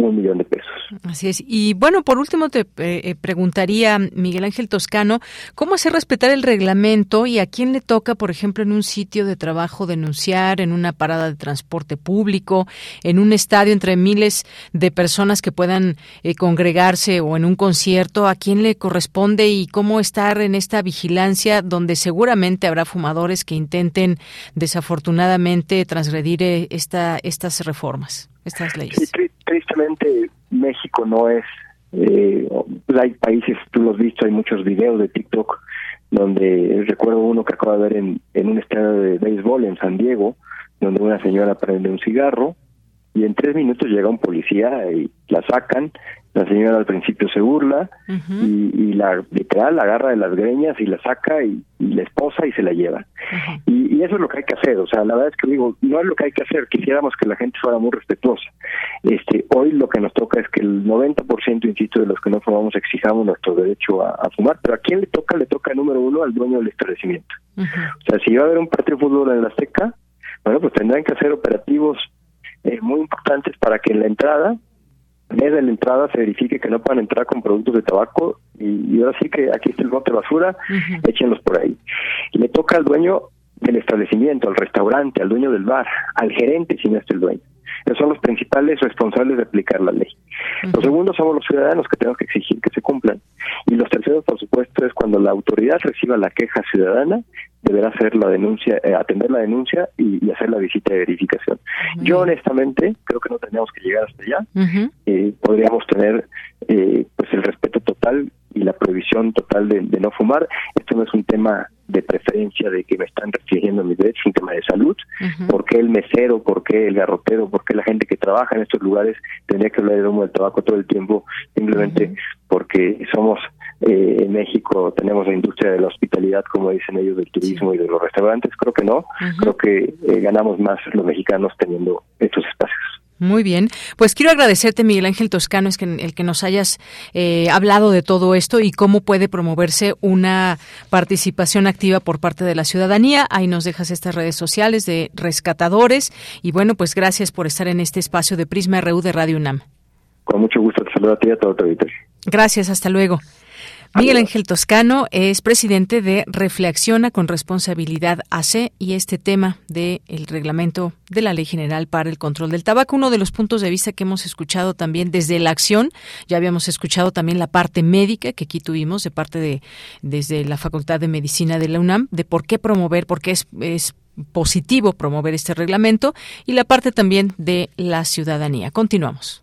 un millón de pesos. Así es. Y bueno, por último te eh, eh, preguntaría, Miguel Ángel Toscano, ¿cómo hacer respetar el reglamento y a quién le toca, por ejemplo, en un sitio de trabajo denunciar, en una parada de transporte público, en un estadio entre miles de personas que puedan eh, congregarse o en un concierto? ¿A quién le corresponde y cómo estar en esta vigilancia donde seguramente habrá fumadores que intenten desafortunadamente transgredir esta, estas reformas? estas leyes. Tristemente México no es, eh, hay países, tú lo has visto, hay muchos videos de TikTok donde recuerdo uno que acabo de ver en, en un estadio de béisbol en San Diego, donde una señora prende un cigarro y en tres minutos llega un policía y la sacan la señora al principio se burla y, y, la literal la agarra de las greñas y la saca y, la esposa y se la lleva. y, eso es lo que hay que hacer, o sea, la verdad es que digo, no es lo que hay que hacer, quisiéramos que la gente fuera muy respetuosa. Este, hoy lo que nos toca es que el 90%, insisto, de los que no fumamos exijamos nuestro derecho a, fumar, pero ¿a quién le toca? Le toca número uno al dueño del establecimiento. O sea, si va a haber un partido de fútbol en la Azteca, bueno, pues tendrán que hacer operativos eh, muy importantes para que en la entrada desde la entrada se verifique que no puedan entrar con productos de tabaco y, ahora sí que aquí está el bote de basura, échenlos por ahí. Le toca al dueño del establecimiento, al restaurante, al dueño del bar, al gerente si no es el dueño. Esos son los principales responsables de aplicar la ley. Los segundos somos los ciudadanos que tenemos que exigir que se cumplan. Y los terceros, por supuesto, es cuando la autoridad reciba la queja ciudadana, deberá hacer la denuncia, eh, atender la denuncia y, hacer la visita de verificación. Yo honestamente creo que no tenemos que llegar hasta allá. eh, podríamos tener eh, pues el respeto total y la prohibición total de, no fumar. Esto no es un tema de preferencia de que me están restringiendo mis derechos, un tema de salud. ¿Por qué el mesero, por qué el garrotero, por qué la gente que trabaja en estos lugares tendría que hablar del humo del tabaco todo el tiempo? Simplemente porque somos eh, en México tenemos la industria de la hospitalidad, como dicen ellos, del turismo y de los restaurantes. Creo que no. Creo que eh, ganamos más los mexicanos teniendo estos espacios. Muy bien, pues quiero agradecerte, Miguel Ángel Toscano, es que el que nos hayas eh, hablado de todo esto y cómo puede promoverse una participación activa por parte de la ciudadanía. Ahí nos dejas estas redes sociales de rescatadores y bueno, pues gracias por estar en este espacio de Prisma RU de Radio UNAM. Con mucho gusto te saludo a ti y a todo tu Gracias, hasta luego. Miguel Ángel Toscano es presidente de Reflexiona con Responsabilidad AC y este tema del reglamento de la Ley General para el Control del Tabaco, uno de los puntos de vista que hemos escuchado también desde la acción, ya habíamos escuchado también la parte médica que aquí tuvimos de parte de desde la Facultad de Medicina de la UNAM, de por qué promover, por qué es, es positivo promover este reglamento y la parte también de la ciudadanía. Continuamos.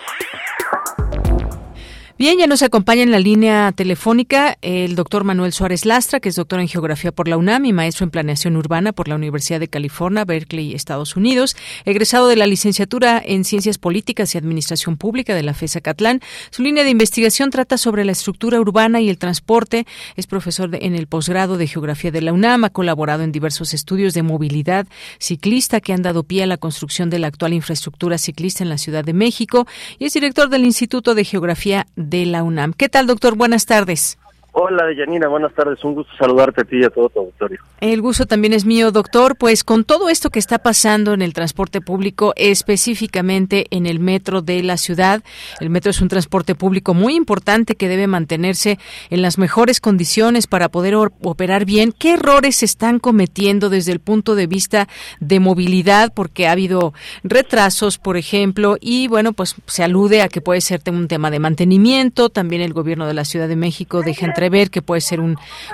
Bien, ya nos acompaña en la línea telefónica el doctor Manuel Suárez Lastra, que es doctor en Geografía por la UNAM y maestro en Planeación Urbana por la Universidad de California, Berkeley, Estados Unidos, egresado de la licenciatura en Ciencias Políticas y Administración Pública de la FESA Catlán. Su línea de investigación trata sobre la estructura urbana y el transporte. Es profesor en el posgrado de Geografía de la UNAM, ha colaborado en diversos estudios de movilidad ciclista que han dado pie a la construcción de la actual infraestructura ciclista en la Ciudad de México y es director del Instituto de Geografía de la UNAM. ¿Qué tal, doctor? Buenas tardes. Hola, Deyanira, buenas tardes. Un gusto saludarte a ti y a todo tu auditorio. El gusto también es mío, doctor. Pues con todo esto que está pasando en el transporte público, específicamente en el metro de la ciudad, el metro es un transporte público muy importante que debe mantenerse en las mejores condiciones para poder operar bien. ¿Qué errores se están cometiendo desde el punto de vista de movilidad? Porque ha habido retrasos, por ejemplo, y bueno, pues se alude a que puede ser un tema de mantenimiento. También el gobierno de la Ciudad de México deja entre ver que puede ser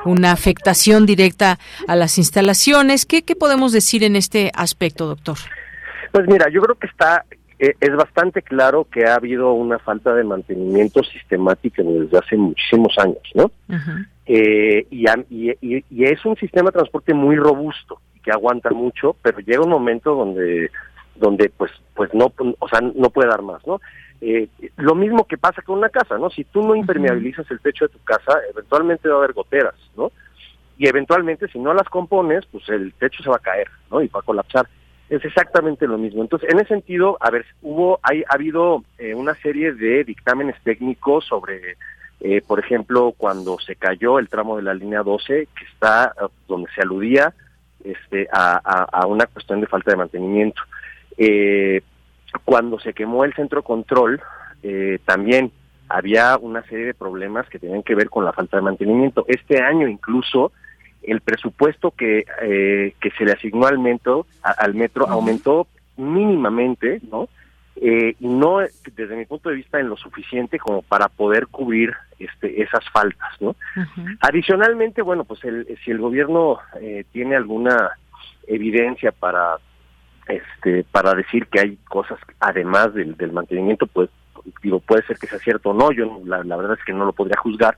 una afectación directa a las instalaciones. ¿Qué, podemos decir en este aspecto, doctor? Pues mira, yo creo que está eh, es bastante claro que ha habido una falta de mantenimiento sistemático desde hace muchísimos años, ¿no? Eh, y, y, es un sistema de transporte muy robusto que aguanta mucho, pero llega un momento donde donde pues pues no o sea no puede dar más, ¿no? Eh, lo mismo que pasa con una casa, ¿no? Si tú no impermeabilizas el techo de tu casa, eventualmente va a haber goteras, ¿no? y eventualmente si no las compones, pues el techo se va a caer, ¿no? Y va a colapsar. Es exactamente lo mismo. Entonces, en ese sentido, a ver, hubo, hay, ha habido eh, una serie de dictámenes técnicos sobre, eh, por ejemplo, cuando se cayó el tramo de la línea 12, que está eh, donde se aludía este, a, a, una cuestión de falta de mantenimiento. Cuando se quemó el centro control, también había una serie de problemas que tenían que ver con la falta de mantenimiento. Este año incluso el presupuesto que, eh, que se le asignó al metro, al metro aumentó mínimamente, ¿no? Eh, y no, desde mi punto de vista, en lo suficiente como para poder cubrir este, esas faltas, ¿no? Adicionalmente, bueno, pues el, si el gobierno eh, tiene alguna evidencia para este para decir que hay cosas además del, del mantenimiento, pues digo, puede ser que sea cierto o no, yo la, verdad es que no lo podría juzgar,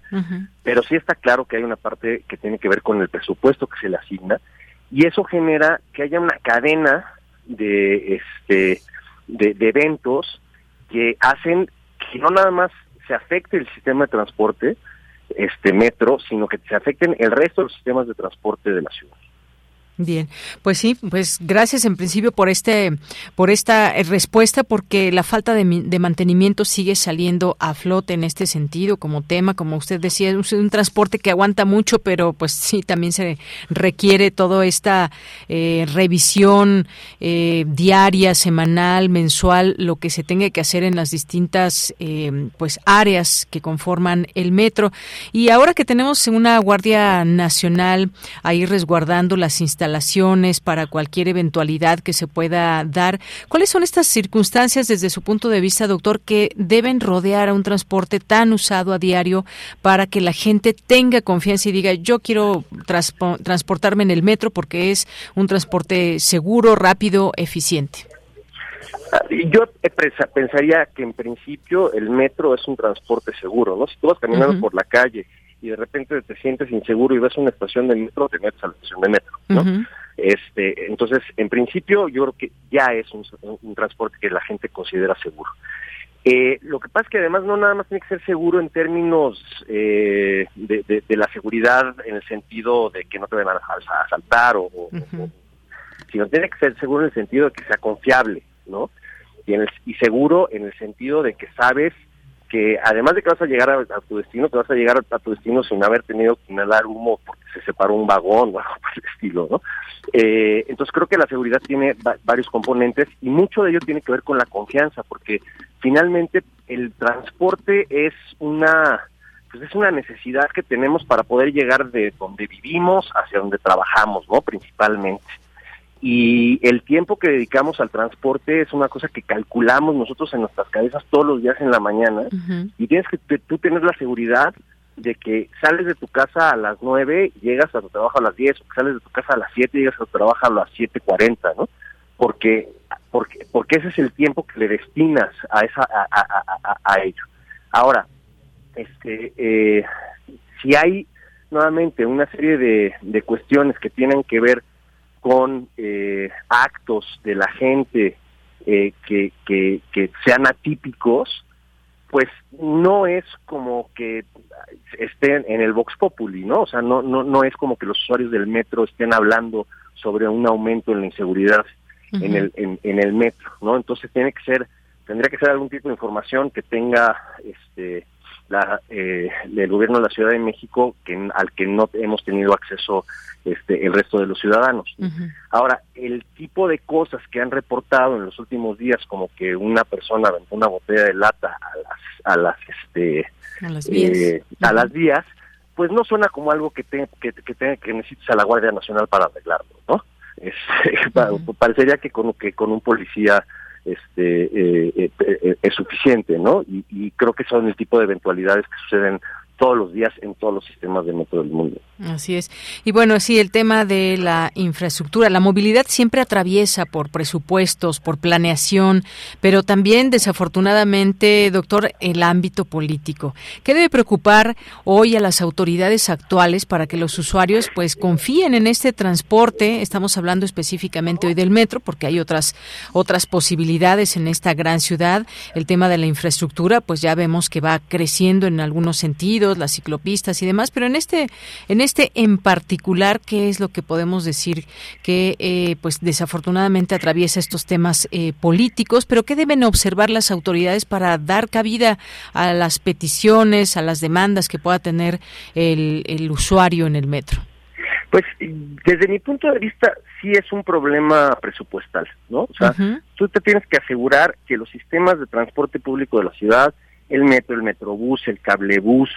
pero sí está claro que hay una parte que tiene que ver con el presupuesto que se le asigna y eso genera que haya una cadena de este de, eventos que hacen que no nada más se afecte el sistema de transporte este metro, sino que se afecten el resto de los sistemas de transporte de la ciudad. Bien, pues sí, pues gracias en principio por este, por esta eh, respuesta, porque la falta de, mantenimiento sigue saliendo a flote en este sentido como tema, como usted decía, es un, transporte que aguanta mucho, pero pues sí también se requiere toda esta eh, revisión eh, diaria, semanal, mensual, lo que se tenga que hacer en las distintas pues áreas que conforman el metro. Y ahora que tenemos una guardia nacional ahí resguardando las instalaciones para cualquier eventualidad que se pueda dar. ¿Cuáles son estas circunstancias desde su punto de vista, doctor, que deben rodear a un transporte tan usado a diario para que la gente tenga confianza y diga, yo quiero transportarme en el metro porque es un transporte seguro, rápido, eficiente? Ah, yo pensaría que en principio el metro es un transporte seguro, ¿no? Si tú vas caminando por la calle y de repente te sientes inseguro y ves una estación de metro, te metes a la estación de metro, ¿no? Este, entonces, en principio, yo creo que ya es un, transporte que la gente considera seguro. Eh, lo que pasa es que además no nada más tiene que ser seguro en términos eh, de, la seguridad en el sentido de que no te van a asaltar o, sino tiene que ser seguro en el sentido de que sea confiable, ¿no? Y, y seguro en el sentido de que sabes que además de que vas a llegar a, tu destino, te vas a llegar a, tu destino sin haber tenido que inhalar humo porque se separó un vagón o algo por el estilo, ¿no? Eh, entonces creo que la seguridad tiene varios componentes y mucho de ello tiene que ver con la confianza, porque finalmente el transporte es una pues es una necesidad que tenemos para poder llegar de donde vivimos hacia donde trabajamos, ¿no? Principalmente y el tiempo que dedicamos al transporte es una cosa que calculamos nosotros en nuestras cabezas todos los días en la mañana y tienes que tú tener la seguridad de que sales de tu casa a las 9 y llegas a tu trabajo a las 10 o que sales de tu casa a las 7 y llegas a tu trabajo a las 7.40, ¿no? Porque, porque, porque ese es el tiempo que le destinas a, esa, a, a, ello. Ahora, este, eh, si hay nuevamente una serie de, de cuestiones que tienen que ver con eh, actos de la gente eh, que, que, que sean atípicos, pues no es como que estén en el Vox Populi, ¿no? O sea, no, no, no es como que los usuarios del metro estén hablando sobre un aumento en la inseguridad en, el, en, en, el metro, ¿no? Entonces tiene que ser, tendría que ser algún tipo de información que tenga este la, eh, del gobierno de la Ciudad de México que, al que no hemos tenido acceso este, el resto de los ciudadanos. Ahora, el tipo de cosas que han reportado en los últimos días, como que una persona aventó una botella de lata a las, a las, este, a las vías, eh, a las vías pues no suena como algo que, te, que, que, que necesites a la Guardia Nacional para arreglarlo, ¿no? Es, parecería que con, que con un policía este eh, eh, es suficiente, ¿no? Y, y, creo que son el tipo de eventualidades que suceden todos los días en todos los sistemas de metro del mundo. Así es. Y bueno, sí, el tema de la infraestructura, la movilidad siempre atraviesa por presupuestos, por planeación, pero también desafortunadamente, doctor, el ámbito político. ¿Qué debe preocupar hoy a las autoridades actuales para que los usuarios pues confíen en este transporte? Estamos hablando específicamente hoy del metro porque hay otras otras posibilidades en esta gran ciudad. El tema de la infraestructura, pues ya vemos que va creciendo en algunos sentidos las ciclopistas y demás, pero en este, en este en particular, ¿qué es lo que podemos decir que eh, pues desafortunadamente atraviesa estos temas eh, políticos, pero qué deben observar las autoridades para dar cabida a las peticiones, a las demandas que pueda tener el, el usuario en el metro? Pues desde mi punto de vista sí es un problema presupuestal, ¿no? O sea, tú te tienes que asegurar que los sistemas de transporte público de la ciudad, el metro, el metrobús, el cablebús,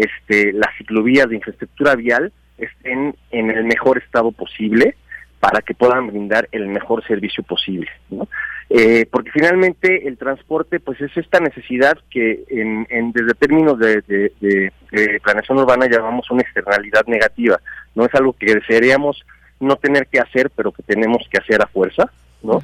este, las ciclovías de infraestructura vial estén en el mejor estado posible para que puedan brindar el mejor servicio posible, ¿no? Eh, porque finalmente el transporte pues es esta necesidad que en, desde términos de, de, planeación urbana llamamos una externalidad negativa, no es algo que desearíamos no tener que hacer pero que tenemos que hacer a fuerza, ¿no?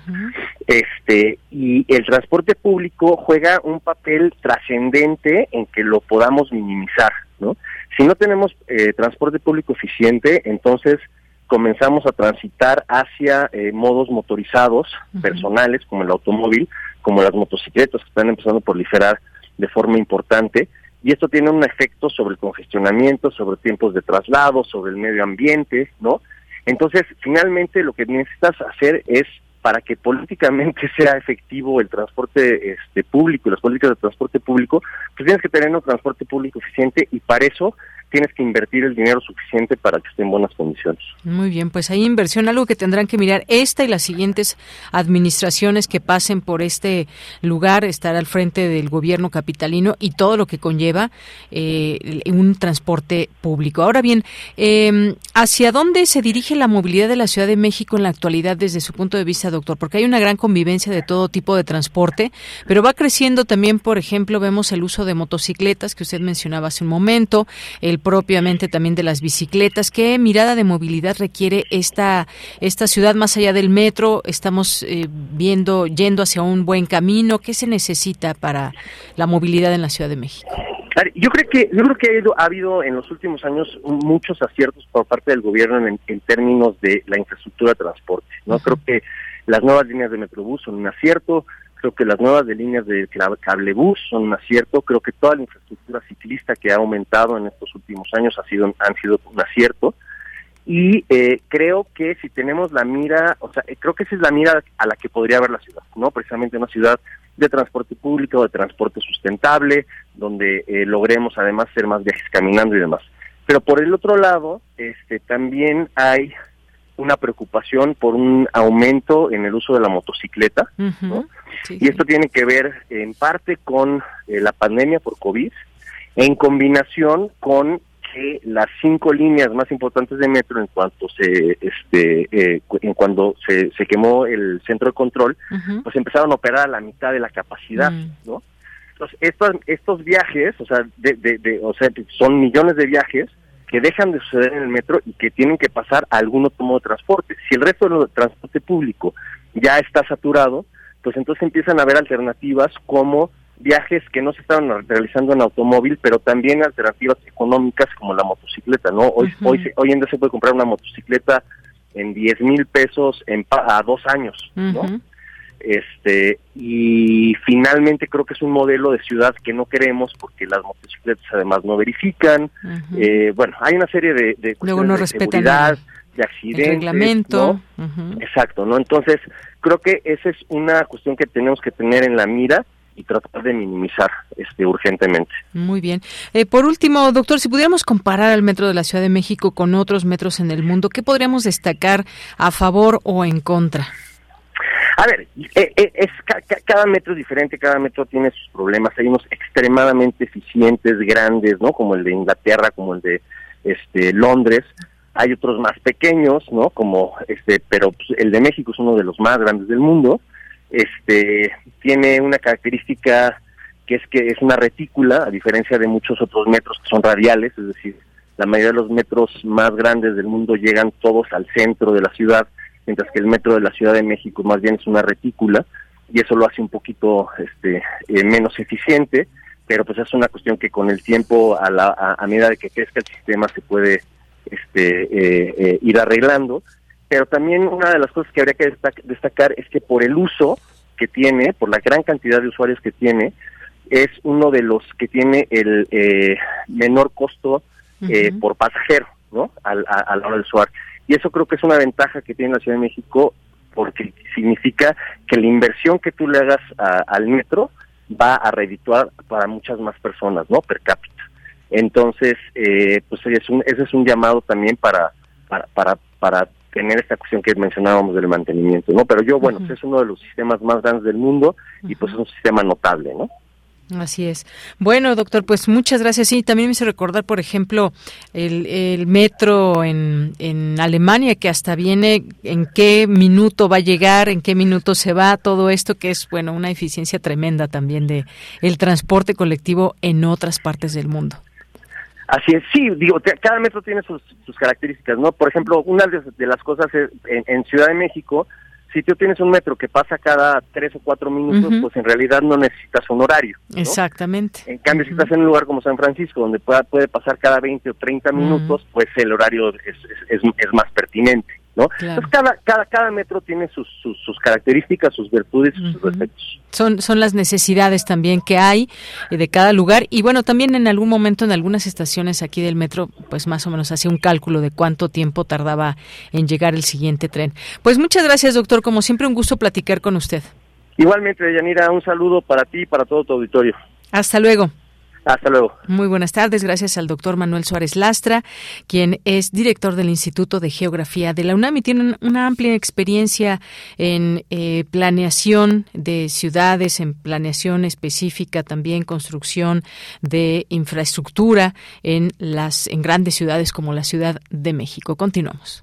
Este y el transporte público juega un papel trascendente en que lo podamos minimizar, ¿no? Si no tenemos eh, transporte público eficiente, entonces comenzamos a transitar hacia eh, modos motorizados personales como el automóvil, como las motocicletas que están empezando a proliferar de forma importante y esto tiene un efecto sobre el congestionamiento, sobre tiempos de traslado, sobre el medio ambiente, ¿no? Entonces, finalmente lo que necesitas hacer es para que políticamente sea efectivo el transporte este público y las políticas de transporte público, pues tienes que tener un transporte público eficiente y para eso tienes que invertir el dinero suficiente para que esté en buenas condiciones. Muy bien, pues hay inversión, algo que tendrán que mirar esta y las siguientes administraciones que pasen por este lugar, estar al frente del gobierno capitalino y todo lo que conlleva eh, un transporte público. Ahora bien, eh, ¿hacia dónde se dirige la movilidad de la Ciudad de México en la actualidad desde su punto de vista, doctor? Porque hay una gran convivencia de todo tipo de transporte, pero va creciendo también, por ejemplo, vemos el uso de motocicletas que usted mencionaba hace un momento, el propiamente también de las bicicletas. ¿Qué mirada de movilidad requiere esta, esta ciudad más allá del metro? Estamos eh, viendo, yendo hacia un buen camino. ¿Qué se necesita para la movilidad en la Ciudad de México? Yo creo que yo creo que ha habido en los últimos años muchos aciertos por parte del gobierno en, términos de la infraestructura de transporte. No creo que las nuevas líneas de Metrobús son un acierto, Creo que las nuevas de líneas de cablebús son un acierto. Creo que toda la infraestructura ciclista que ha aumentado en estos últimos años ha sido han sido un acierto. Y eh, creo que si tenemos la mira, o sea, eh, creo que esa es la mira a la que podría haber la ciudad, ¿no? Precisamente una ciudad de transporte público, de transporte sustentable, donde eh, logremos además hacer más viajes caminando y demás. Pero por el otro lado, este, también hay una preocupación por un aumento en el uso de la motocicleta, y esto tiene que ver en parte con eh, la pandemia por COVID, en combinación con que las cinco líneas más importantes de metro en cuanto se este eh, en cuando se, se, quemó el centro de control pues empezaron a operar a la mitad de la capacidad mm. no entonces estos estos viajes o sea de, de, o sea son millones de viajes que dejan de suceder en el metro y que tienen que pasar a algún otro modo de transporte. Si el resto del transporte público ya está saturado, pues entonces empiezan a haber alternativas como viajes que no se estaban realizando en automóvil, pero también alternativas económicas como la motocicleta, ¿no? Hoy, hoy, hoy en día se puede comprar una motocicleta en 10 mil pesos en a dos años, ¿no? Este y finalmente creo que es un modelo de ciudad que no queremos porque las motocicletas además no verifican eh, bueno hay una serie de, de cuestiones de seguridad de accidentes reglamento exacto no entonces creo que esa es una cuestión que tenemos que tener en la mira y tratar de minimizar este urgentemente. Muy bien. Eh, por último, doctor, si pudiéramos comparar el metro de la Ciudad de México con otros metros en el mundo, ¿qué podríamos destacar a favor o en contra? A ver, eh, eh, es, cada metro es diferente, cada metro tiene sus problemas. Hay unos extremadamente eficientes, grandes, ¿no? Como el de Inglaterra, como el de este Londres. Hay otros más pequeños, ¿no? Como este, pero pues, el de México es uno de los más grandes del mundo. Este tiene una característica que es que es una retícula, a diferencia de muchos otros metros que son radiales, es decir, la mayoría de los metros más grandes del mundo llegan todos al centro de la ciudad mientras que el metro de la Ciudad de México más bien es una retícula y eso lo hace un poquito este, eh, menos eficiente, pero pues es una cuestión que con el tiempo, a, la, a, medida de que crezca el sistema, se puede este, eh, eh, ir arreglando. Pero también una de las cosas que habría que destacar es que por el uso que tiene, por la gran cantidad de usuarios que tiene, es uno de los que tiene el menor costo por pasajero. ¿no? A, a, la hora del SUAR. Y eso creo que es una ventaja que tiene la Ciudad de México porque significa que la inversión que tú le hagas al metro va a redituar para muchas más personas, ¿no? Per cápita. Entonces, eh, pues es un, ese es un llamado también para, para, para, para tener esta cuestión que mencionábamos del mantenimiento, ¿no? Pero yo, bueno, pues es uno de los sistemas más grandes del mundo y pues es un sistema notable, ¿no? Así es. Bueno, doctor, pues muchas gracias. Sí, también me hizo recordar, por ejemplo, el, metro en, en, Alemania, que hasta viene en qué minuto va a llegar, en qué minuto se va, todo esto que es, bueno, una eficiencia tremenda también de el transporte colectivo en otras partes del mundo. Así es, sí, digo, cada metro tiene sus, características, ¿no? Por ejemplo, una de, las cosas es, en Ciudad de México, si tú tienes un metro que pasa cada tres o cuatro minutos, pues en realidad no necesitas un horario. Exactamente. En cambio, si estás en un lugar como San Francisco, donde pueda, puede pasar cada 20 o 30 minutos, pues el horario es, es, es más pertinente. ¿No? Entonces cada, cada, cada metro tiene sus, sus, características, sus virtudes, sus defectos. Son, son las necesidades también que hay eh, de cada lugar y bueno, también en algún momento en algunas estaciones aquí del metro, pues más o menos hacía un cálculo de cuánto tiempo tardaba en llegar el siguiente tren. Pues muchas gracias, doctor, como siempre un gusto platicar con usted. Igualmente, Yanira, un saludo para ti y para todo tu auditorio. Hasta luego. Hasta luego. Muy buenas tardes. Gracias al doctor Manuel Suárez Lastra, quien es director del Instituto de Geografía de la UNAM y tiene una amplia experiencia en eh, planeación de ciudades, en planeación específica, también construcción de infraestructura en las en grandes ciudades como la Ciudad de México. Continuamos.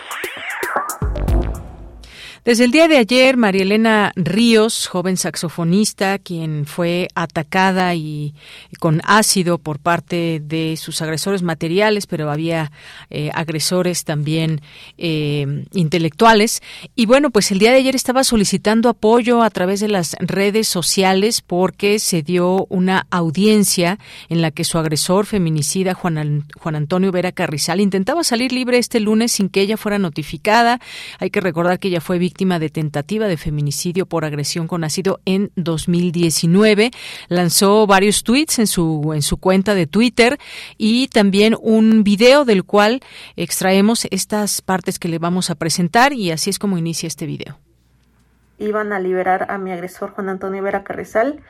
Desde el día de ayer, María Elena Ríos, joven saxofonista, quien fue atacada y con ácido por parte de sus agresores materiales, pero había eh, agresores también eh, intelectuales. Y bueno, pues el día de ayer estaba solicitando apoyo a través de las redes sociales porque se dio una audiencia en la que su agresor feminicida, Juan, Juan Antonio Vera Carrizal, intentaba salir libre este lunes sin que ella fuera notificada. Hay que recordar que ella fue víctima víctima de tentativa de feminicidio por agresión con ácido en 2019. Lanzó varios tweets en su, en su cuenta de Twitter y también un video del cual extraemos estas partes que le vamos a presentar y así es como inicia este video. Iban a liberar a mi agresor Juan Antonio Vera Carrizal,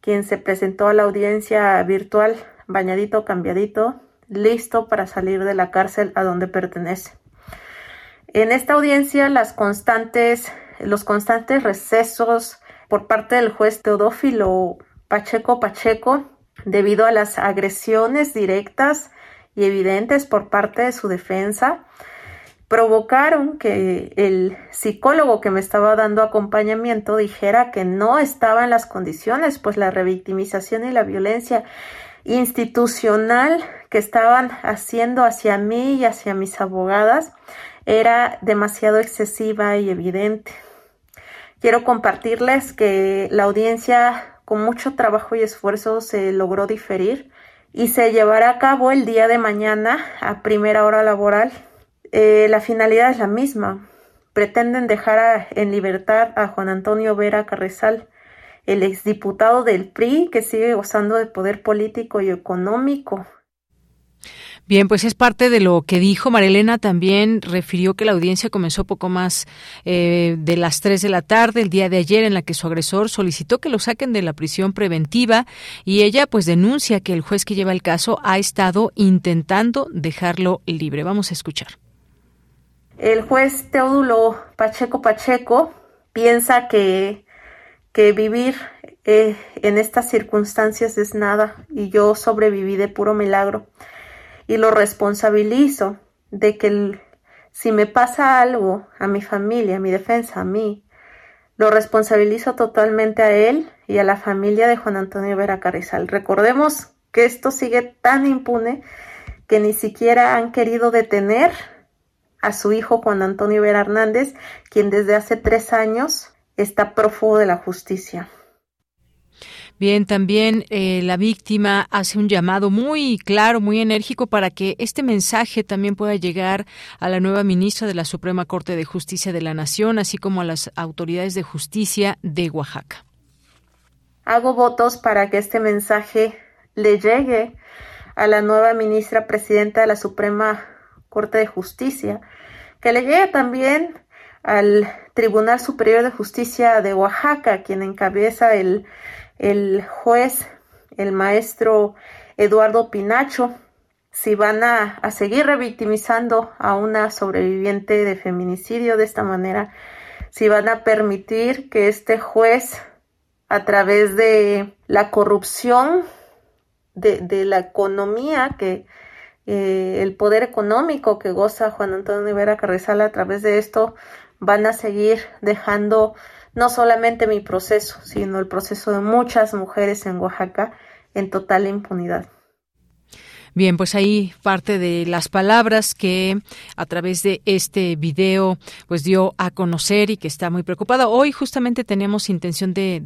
quien se presentó a la audiencia virtual bañadito, cambiadito, listo para salir de la cárcel a donde pertenece. En esta audiencia, las constantes, los constantes recesos por parte del juez Teodófilo Pacheco Pacheco, debido a las agresiones directas y evidentes por parte de su defensa, provocaron que el psicólogo que me estaba dando acompañamiento dijera que no estaba en las condiciones, pues la revictimización y la violencia institucional que estaban haciendo hacia mí y hacia mis abogadas era demasiado excesiva y evidente. Quiero compartirles que la audiencia con mucho trabajo y esfuerzo se logró diferir y se llevará a cabo el día de mañana a primera hora laboral. Eh, la finalidad es la misma. Pretenden dejar en libertad a Juan Antonio Vera Carrizal, el exdiputado del PRI que sigue gozando de poder político y económico Bien, pues es parte de lo que dijo Marilena. También refirió que la audiencia comenzó poco más eh, de las 3 de la tarde el día de ayer en la que su agresor solicitó que lo saquen de la prisión preventiva y ella pues denuncia que el juez que lleva el caso ha estado intentando dejarlo libre. Vamos a escuchar. El juez Teodulo Pacheco Pacheco piensa que, que vivir eh, en estas circunstancias es nada y yo sobreviví de puro milagro y lo responsabilizo de que si me pasa algo a mi familia, a mi defensa, a mí, lo responsabilizo totalmente a él y a la familia de Juan Antonio Vera Carrizal. Recordemos que esto sigue tan impune que ni siquiera han querido detener a su hijo Juan Antonio Vera Hernández, quien desde hace tres años está prófugo de la justicia. Bien, también eh, la víctima hace un llamado muy claro, muy enérgico para que este mensaje también pueda llegar a la nueva ministra de la Suprema Corte de Justicia de la Nación, así como a las autoridades de justicia de Oaxaca. Hago votos para que este mensaje le llegue a la nueva ministra presidenta de la Suprema Corte de Justicia, que le llegue también al Tribunal Superior de Justicia de Oaxaca, quien encabeza el, el juez, el maestro Eduardo Pinacho, si van a, seguir revictimizando a una sobreviviente de feminicidio de esta manera, si van a permitir que este juez, a través de la corrupción de, la economía que eh, el poder económico que goza Juan Antonio Rivera Carrizal a través de esto van a seguir dejando no solamente mi proceso, sino el proceso de muchas mujeres en Oaxaca en total impunidad. Bien, pues ahí parte de las palabras que a través de este video pues dio a conocer y que está muy preocupada. Hoy justamente tenemos intención de,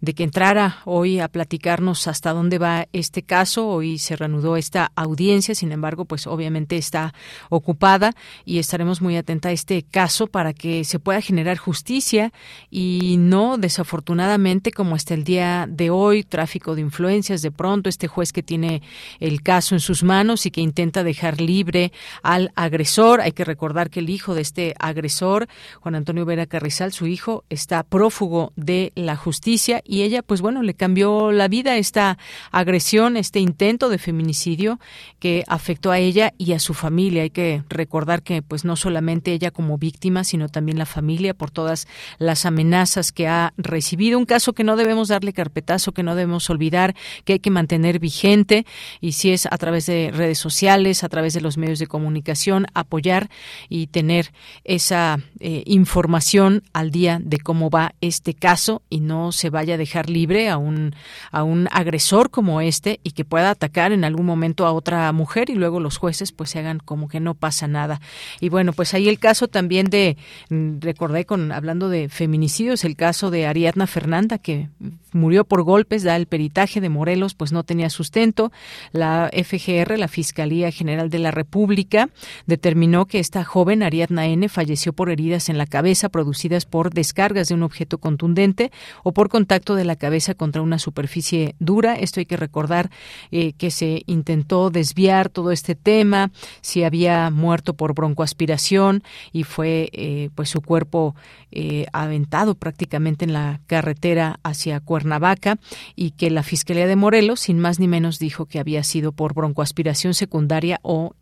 de, que entrara hoy a platicarnos hasta dónde va este caso. Hoy se reanudó esta audiencia, sin embargo, pues obviamente está ocupada y estaremos muy atenta a este caso para que se pueda generar justicia y no desafortunadamente como hasta el día de hoy, tráfico de influencias, de pronto este juez que tiene el caso en sus manos y que intenta dejar libre al agresor. Hay que recordar que el hijo de este agresor, Juan Antonio Vera Carrizal, su hijo, está prófugo de la justicia y ella, pues bueno, le cambió la vida esta agresión, este intento de feminicidio que afectó a ella y a su familia. Hay que recordar que pues no solamente ella como víctima, sino también la familia por todas las amenazas que ha recibido. Un caso que no debemos darle carpetazo, que no debemos olvidar, que hay que mantener vigente y si es a través de redes sociales, a través de los medios de comunicación, apoyar y tener esa eh, información al día de cómo va este caso y no se vaya a dejar libre a un, a un agresor como este y que pueda atacar en algún momento a otra mujer y luego los jueces pues se hagan como que no pasa nada. Y bueno, pues ahí el caso también de, mm, recordé con, hablando de feminicidios, el caso de Ariadna Fernanda que murió por golpes, da el peritaje de Morelos, pues no tenía sustento. La FGR, la Fiscalía General de la República, determinó que esta joven, Ariadna N., falleció por heridas en la cabeza producidas por descargas de un objeto contundente o por contacto de la cabeza contra una superficie dura. Esto hay que recordar eh, que se intentó desviar todo este tema, si había muerto por broncoaspiración y fue eh, pues su cuerpo eh, aventado prácticamente en la carretera hacia Cuernavaca y que la Fiscalía de Morelos, sin más ni menos, dijo que había sido por broncoaspiración secundaria o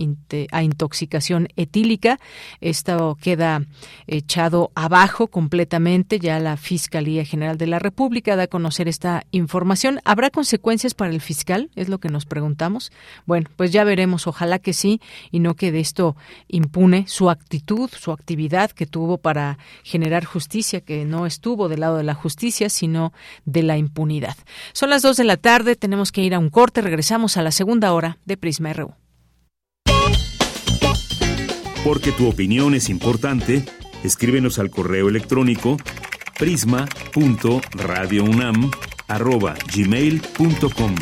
a intoxicación etílica. Esto queda echado abajo completamente. Ya la Fiscalía General de la República da a conocer esta información. ¿Habrá consecuencias para el fiscal? Es lo que nos preguntamos. Bueno, pues ya veremos. Ojalá que sí y no que de esto impune su actitud, su actividad que tuvo para generar justicia, que no estuvo del lado de la justicia, sino de la impunidad. Son las dos de la tarde. Tenemos que ir a un corte. Regresamos a la segunda hora de Prisma RU. Porque tu opinión es importante, escríbenos al correo electrónico prisma.radiounam@gmail.com.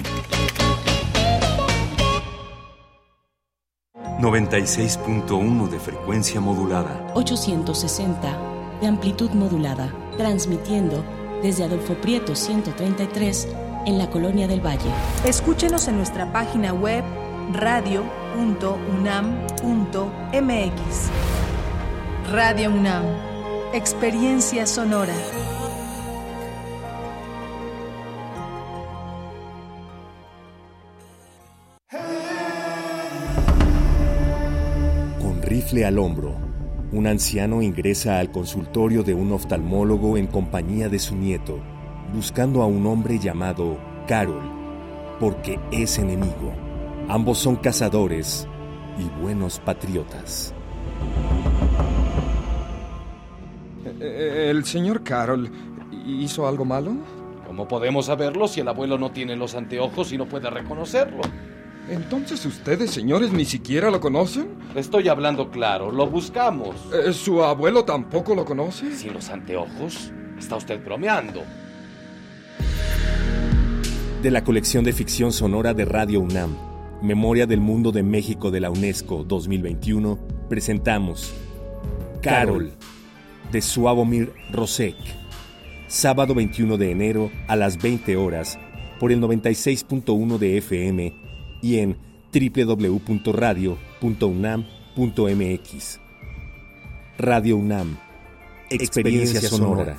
96.1 de frecuencia modulada. 860 de amplitud modulada, transmitiendo desde Adolfo Prieto 133 en la Colonia del Valle. Escúchenos en nuestra página web radio.unam.mx. Radio UNAM, Experiencia Sonora. Con rifle al hombro, un anciano ingresa al consultorio de un oftalmólogo en compañía de su nieto buscando a un hombre llamado Carol, porque es enemigo. Ambos son cazadores y buenos patriotas. Eh, ¿El señor Carol hizo algo malo? ¿Cómo podemos saberlo si el abuelo no tiene los anteojos y no puede reconocerlo? Entonces ustedes, señores, ni siquiera lo conocen? Estoy hablando claro, lo buscamos. Eh, ¿Su abuelo tampoco lo conoce? ¿Sin los anteojos? Está usted bromeando. De la colección de ficción sonora de Radio UNAM, Memoria del Mundo de México de la UNESCO 2021, presentamos Carol, de Suavomir Rosek. Sábado 21 de enero a las 20 horas por el 96.1 de FM y en www.radio.unam.mx. Radio UNAM. Experiencia, sonora.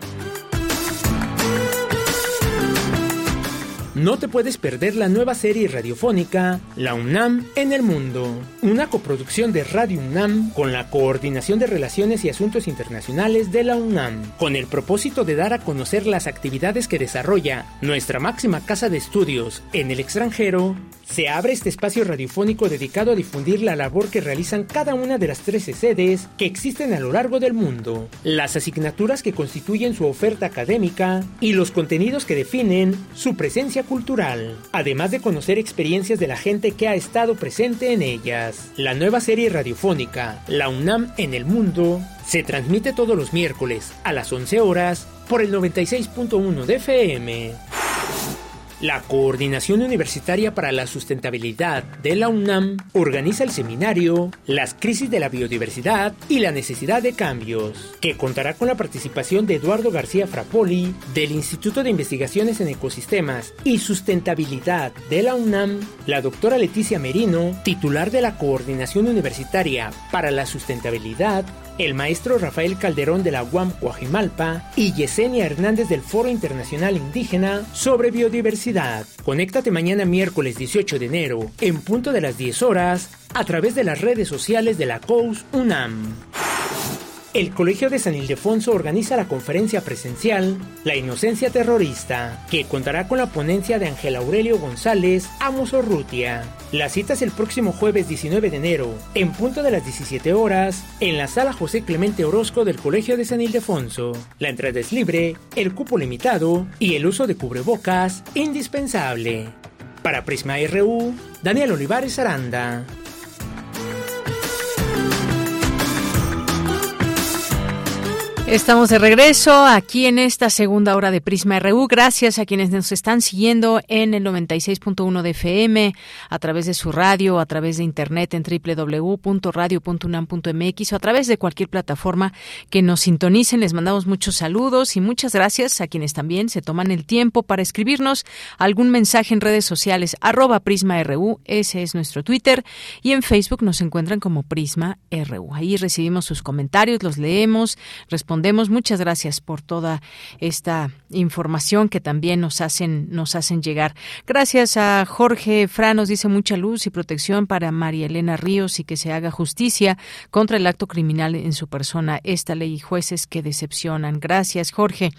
No te puedes perder la nueva serie radiofónica La UNAM en el Mundo, una coproducción de Radio UNAM con la Coordinación de Relaciones y Asuntos Internacionales de la UNAM, con el propósito de dar a conocer las actividades que desarrolla nuestra máxima casa de estudios en el extranjero. Se abre este espacio radiofónico dedicado a difundir la labor que realizan cada una de las 13 sedes que existen a lo largo del mundo, las asignaturas que constituyen su oferta académica y los contenidos que definen su presencia cultural, además de conocer experiencias de la gente que ha estado presente en ellas. La nueva serie radiofónica, La UNAM en el Mundo, se transmite todos los miércoles a las 11 horas por el 96.1 de FM. La Coordinación Universitaria para la Sustentabilidad de la UNAM organiza el seminario Las crisis de la biodiversidad y la necesidad de cambios, que contará con la participación de Eduardo García Frapoli del Instituto de Investigaciones en Ecosistemas y Sustentabilidad de la UNAM, la doctora Leticia Merino, titular de la Coordinación Universitaria para la Sustentabilidad, el maestro Rafael Calderón de la UAM Coajimalpa y Yesenia Hernández del Foro Internacional Indígena sobre Biodiversidad. Conéctate mañana miércoles 18 de enero, en punto de las 10 horas, a través de las redes sociales de la COUS UNAM. El Colegio de San Ildefonso organiza la conferencia presencial La Inocencia Terrorista, que contará con la ponencia de Ángel Aurelio González Amos Orrutia. La cita es el próximo jueves 19 de enero, en punto de las 17 horas, en la sala José Clemente Orozco del Colegio de San Ildefonso. La entrada es libre, el cupo limitado y el uso de cubrebocas indispensable. Para Prisma RU, Daniel Olivares Aranda. Estamos de regreso aquí en esta segunda hora de Prisma RU. Gracias a quienes nos están siguiendo en el 96.1 de FM, a través de su radio, a través de internet en www.radio.unam.mx o a través de cualquier plataforma que nos sintonicen. Les mandamos muchos saludos y muchas gracias a quienes también se toman el tiempo para escribirnos algún mensaje en redes sociales, arroba Prisma RU, ese es nuestro Twitter, y en Facebook nos encuentran como Prisma RU. Ahí recibimos sus comentarios, los leemos, respondemos Muchas gracias por toda esta información que también nos hacen, nos hacen llegar. Gracias a Jorge Franos, dice mucha luz y protección para María Elena Ríos y que se haga justicia contra el acto criminal en su persona. Esta ley y jueces que decepcionan. Gracias, Jorge.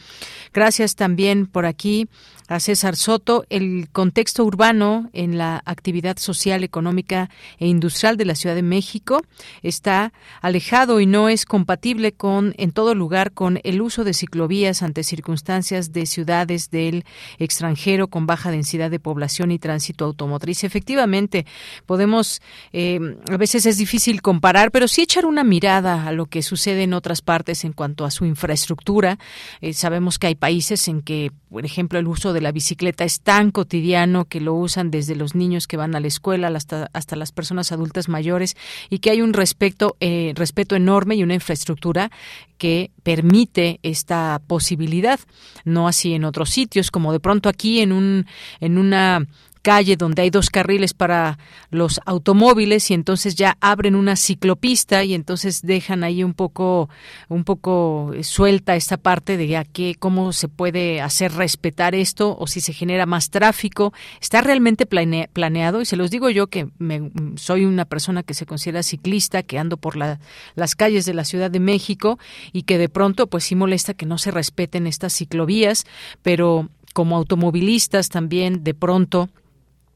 Gracias también por aquí a César Soto. El contexto urbano en la actividad social, económica e industrial de la Ciudad de México está alejado y no es compatible con, en todo lugar, con el uso de ciclovías ante circunstancias de ciudades del extranjero con baja densidad de población y tránsito automotriz. Efectivamente, podemos, eh, a veces es difícil comparar, pero sí echar una mirada a lo que sucede en otras partes en cuanto a su infraestructura. Eh, sabemos que hay países en que, por ejemplo, el uso de la bicicleta es tan cotidiano que lo usan desde los niños que van a la escuela hasta, hasta las personas adultas mayores y que hay un respeto, eh, respeto enorme y una infraestructura que permite esta posibilidad, no así en otros sitios, como de pronto aquí en un en una calle donde hay dos carriles para los automóviles y entonces ya abren una ciclopista y entonces dejan ahí un poco un poco suelta esta parte de a qué cómo se puede hacer respetar esto o si se genera más tráfico. Está realmente planeado y se los digo yo que me, soy una persona que se considera ciclista que ando por la, las calles de la Ciudad de México y que de pronto pues sí molesta que no se respeten estas ciclovías pero como automovilistas también de pronto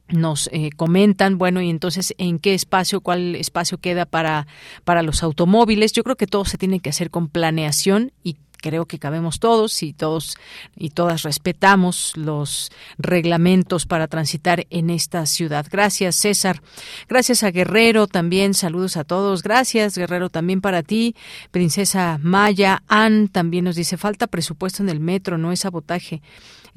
nos eh, comentan, bueno, y entonces en qué espacio, cuál espacio queda para, para los automóviles. Yo creo que todo se tiene que hacer con planeación y creo que cabemos todos y todos y todas respetamos los reglamentos para transitar en esta ciudad. Gracias, César. Gracias a Guerrero también. Saludos a todos. Gracias, Guerrero, también para ti. Princesa Maya, Ann también nos dice falta presupuesto en el metro, no es sabotaje.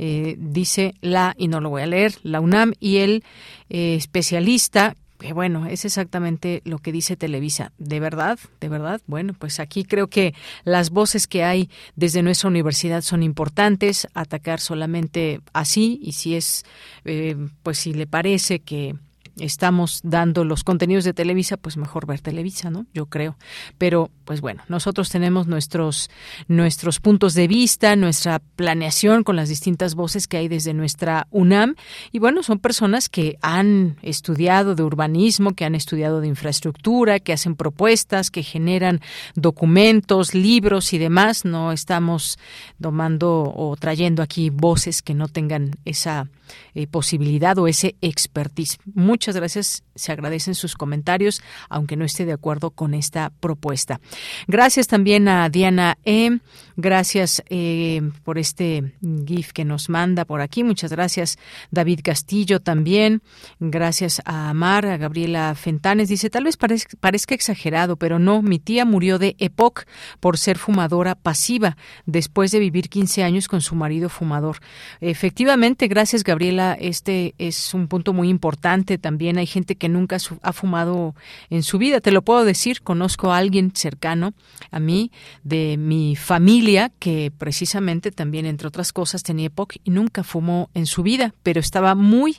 Eh, dice la, y no lo voy a leer, la UNAM y el eh, especialista que bueno, es exactamente lo que dice Televisa. ¿De verdad? ¿De verdad? Bueno, pues aquí creo que las voces que hay desde nuestra universidad son importantes. Atacar solamente así y si es, eh, pues si le parece que estamos dando los contenidos de Televisa, pues mejor ver Televisa, ¿no? Yo creo. Pero, pues bueno, nosotros tenemos nuestros, nuestros puntos de vista, nuestra planeación con las distintas voces que hay desde nuestra UNAM. Y bueno, son personas que han estudiado de urbanismo, que han estudiado de infraestructura, que hacen propuestas, que generan documentos, libros y demás. No estamos tomando o trayendo aquí voces que no tengan esa eh, posibilidad o ese expertise. Muchas gracias, se agradecen sus comentarios, aunque no esté de acuerdo con esta propuesta. Gracias también a Diana E. Gracias eh, por este GIF que nos manda por aquí. Muchas gracias, David Castillo también. Gracias a Amar, a Gabriela Fentanes. Dice, tal vez parezca, parezca exagerado, pero no, mi tía murió de EPOC por ser fumadora pasiva después de vivir 15 años con su marido fumador. Efectivamente, gracias, Gabriela, este es un punto muy importante. También hay gente que nunca ha fumado en su vida. Te lo puedo decir, conozco a alguien cercano a mí, de mi familia, que precisamente también, entre otras cosas, tenía EPOC y nunca fumó en su vida, pero estaba muy,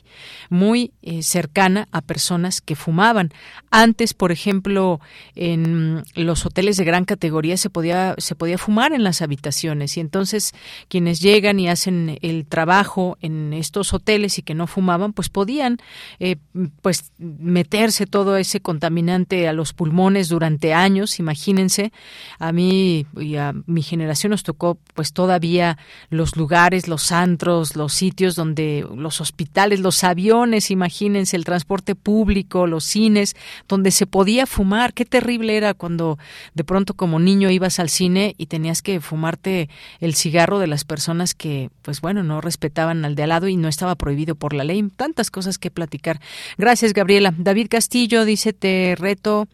muy eh, cercana a personas que fumaban. Antes, por ejemplo, en los hoteles de gran categoría se podía, se podía fumar en las habitaciones y entonces quienes llegan y hacen el trabajo en estos hoteles y que no fumaban, pues podían eh, pues meterse todo ese contaminante a los pulmones durante años, imagínense. A mí y a mi generación nos tocó pues todavía los lugares, los antros, los sitios donde los hospitales, los aviones, imagínense el transporte público, los cines, donde se podía fumar. Qué terrible era cuando de pronto como niño ibas al cine y tenías que fumarte el cigarro de las personas que pues bueno, no respetaban al de al lado y no estaba prohibido por la ley. Tantas cosas que platicar. Gracias, Gabriela. David Castillo dice, te reto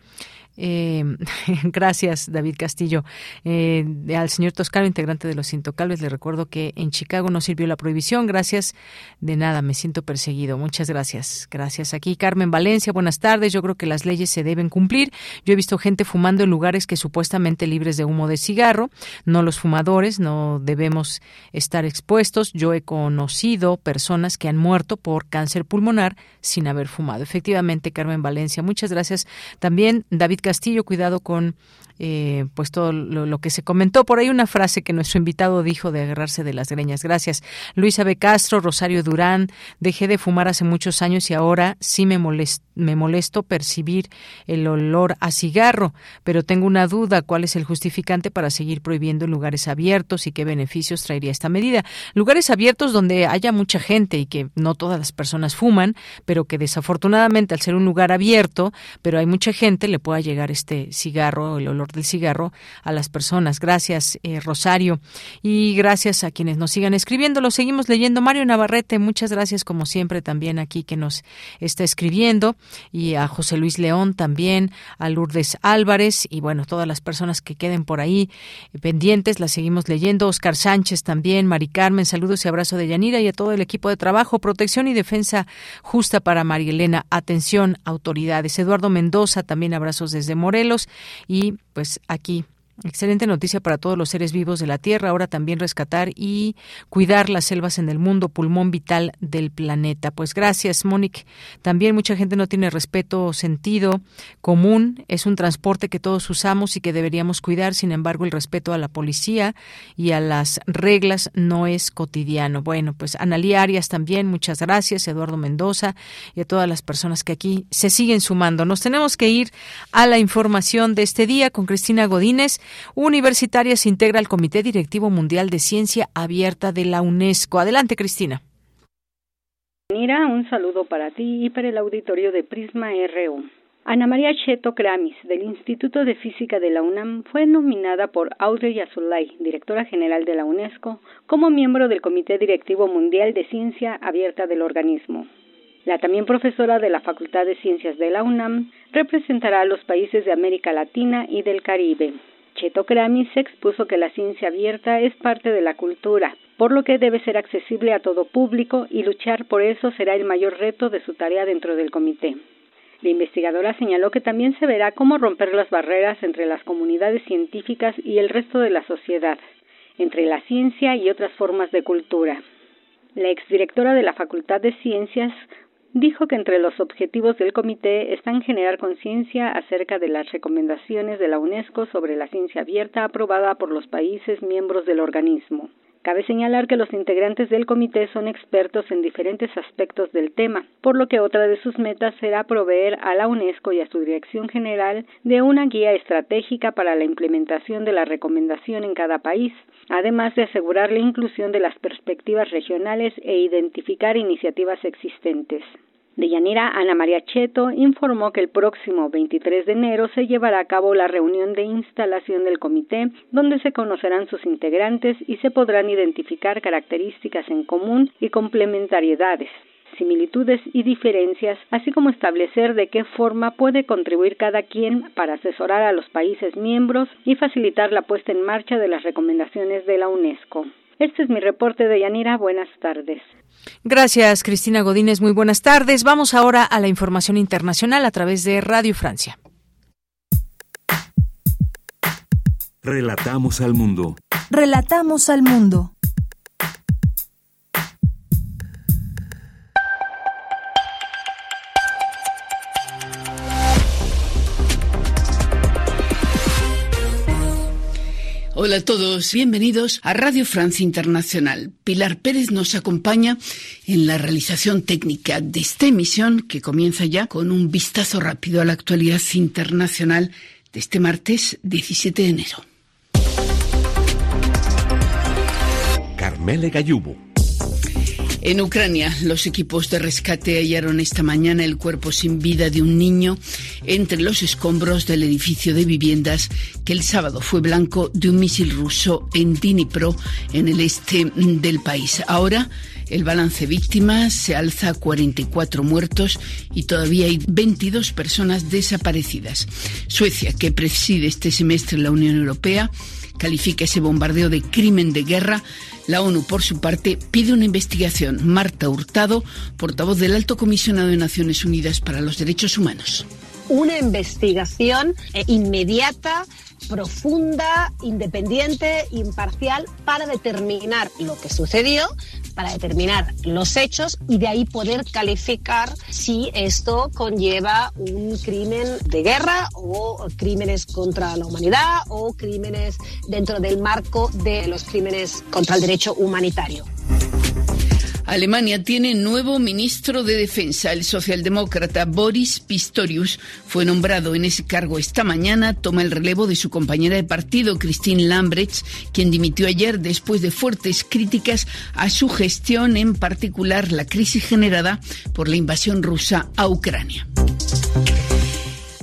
Eh, gracias, David Castillo. Eh, al señor Toscano, integrante de los Intocables, le recuerdo que en Chicago no sirvió la prohibición. Gracias. De nada, me siento perseguido. Muchas gracias. Gracias. Aquí Carmen Valencia, buenas tardes. Yo creo que las leyes se deben cumplir. Yo he visto gente fumando en lugares que supuestamente libres de humo de cigarro. No los fumadores, no debemos estar expuestos. Yo he conocido personas que han muerto por cáncer pulmonar sin haber fumado. Efectivamente, Carmen Valencia. Muchas gracias. También David Castillo, cuidado con eh, pues todo lo, que se comentó. Por ahí una frase que nuestro invitado dijo de agarrarse de las greñas. Gracias. Luisa B. Castro, Rosario Durán, dejé de fumar hace muchos años y ahora sí me, me molesto percibir el olor a cigarro, pero tengo una duda, ¿cuál es el justificante para seguir prohibiendo lugares abiertos y qué beneficios traería esta medida? Lugares abiertos donde haya mucha gente y que no todas las personas fuman, pero que desafortunadamente al ser un lugar abierto, pero hay mucha gente, le pueda llegar este cigarro, el olor del cigarro a las personas. Gracias, eh, Rosario. Y gracias a quienes nos sigan escribiendo. Lo seguimos leyendo. Mario Navarrete, muchas gracias como siempre también aquí que nos está escribiendo. Y a José Luis León también, a Lourdes Álvarez y bueno, todas las personas que queden por ahí pendientes, las seguimos leyendo. Oscar Sánchez también, Mari Carmen, saludos y abrazo de Yanira y a todo el equipo de trabajo, protección y defensa justa para María Elena. Atención, autoridades. Eduardo Mendoza, también abrazos desde Morelos y pues aquí Excelente noticia para todos los seres vivos de la Tierra. Ahora también rescatar y cuidar las selvas en el mundo, pulmón vital del planeta. Pues gracias, Mónica. También mucha gente no tiene respeto o sentido común. Es un transporte que todos usamos y que deberíamos cuidar. Sin embargo, el respeto a la policía y a las reglas no es cotidiano. Bueno, pues Analía Arias también, muchas gracias. Eduardo Mendoza y a todas las personas que aquí se siguen sumando. Nos tenemos que ir a la información de este día con Cristina Godínez. Universitaria se integra al Comité Directivo Mundial de Ciencia Abierta de la UNESCO. Adelante, Cristina. Mira, un saludo para ti y para el auditorio de Prisma RU. Ana María Cheto Kramis, del Instituto de Física de la UNAM, fue nominada por Audrey Azoulay, directora general de la UNESCO, como miembro del Comité Directivo Mundial de Ciencia Abierta del organismo. La también profesora de la Facultad de Ciencias de la UNAM representará a los países de América Latina y del Caribe. Cheto Kramis expuso que la ciencia abierta es parte de la cultura, por lo que debe ser accesible a todo público y luchar por eso será el mayor reto de su tarea dentro del comité. La investigadora señaló que también se verá cómo romper las barreras entre las comunidades científicas y el resto de la sociedad, entre la ciencia y otras formas de cultura. La exdirectora de la Facultad de Ciencias dijo que entre los objetivos del comité están generar conciencia acerca de las recomendaciones de la UNESCO sobre la ciencia abierta aprobada por los países miembros del organismo. Cabe señalar que los integrantes del comité son expertos en diferentes aspectos del tema, por lo que otra de sus metas será proveer a la UNESCO y a su Dirección General de una guía estratégica para la implementación de la recomendación en cada país, además de asegurar la inclusión de las perspectivas regionales e identificar iniciativas existentes. De Yanira, Ana María Cheto informó que el próximo 23 de enero se llevará a cabo la reunión de instalación del comité, donde se conocerán sus integrantes y se podrán identificar características en común y complementariedades similitudes y diferencias, así como establecer de qué forma puede contribuir cada quien para asesorar a los países miembros y facilitar la puesta en marcha de las recomendaciones de la UNESCO. Este es mi reporte de Yanira. Buenas tardes. Gracias, Cristina Godínez. Muy buenas tardes. Vamos ahora a la información internacional a través de Radio Francia. Relatamos al mundo. Relatamos al mundo. Hola a todos, bienvenidos a Radio Francia Internacional. Pilar Pérez nos acompaña en la realización técnica de esta emisión que comienza ya con un vistazo rápido a la actualidad internacional de este martes 17 de enero. Carmele Gallubo. En Ucrania, los equipos de rescate hallaron esta mañana el cuerpo sin vida de un niño entre los escombros del edificio de viviendas que el sábado fue blanco de un misil ruso en Dnipro, en el este del país. Ahora, el balance víctimas se alza a 44 muertos y todavía hay 22 personas desaparecidas. Suecia, que preside este semestre la Unión Europea, califica ese bombardeo de crimen de guerra. La ONU, por su parte, pide una investigación. Marta Hurtado, portavoz del Alto Comisionado de Naciones Unidas para los Derechos Humanos. Una investigación eh, inmediata profunda, independiente, imparcial, para determinar lo que sucedió, para determinar los hechos y de ahí poder calificar si esto conlleva un crimen de guerra o crímenes contra la humanidad o crímenes dentro del marco de los crímenes contra el derecho humanitario. Alemania tiene nuevo ministro de Defensa. El socialdemócrata Boris Pistorius fue nombrado en ese cargo esta mañana. Toma el relevo de su compañera de partido, Christine Lambrecht, quien dimitió ayer después de fuertes críticas a su gestión, en particular la crisis generada por la invasión rusa a Ucrania.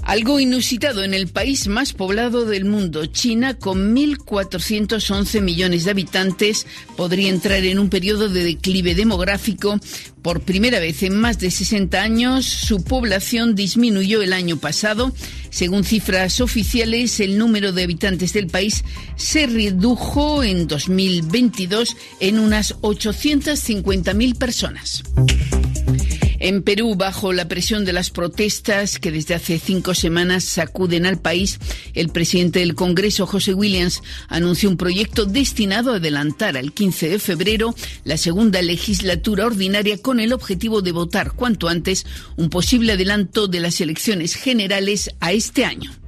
Algo inusitado en el país más poblado del mundo, China, con 1.411 millones de habitantes, podría entrar en un periodo de declive demográfico. Por primera vez en más de 60 años, su población disminuyó el año pasado. Según cifras oficiales, el número de habitantes del país se redujo en 2022 en unas 850.000 personas. En Perú, bajo la presión de las protestas que desde hace cinco semanas sacuden al país, el presidente del Congreso, José Williams, anunció un proyecto destinado a adelantar al 15 de febrero la segunda legislatura ordinaria con el objetivo de votar cuanto antes un posible adelanto de las elecciones generales a este año.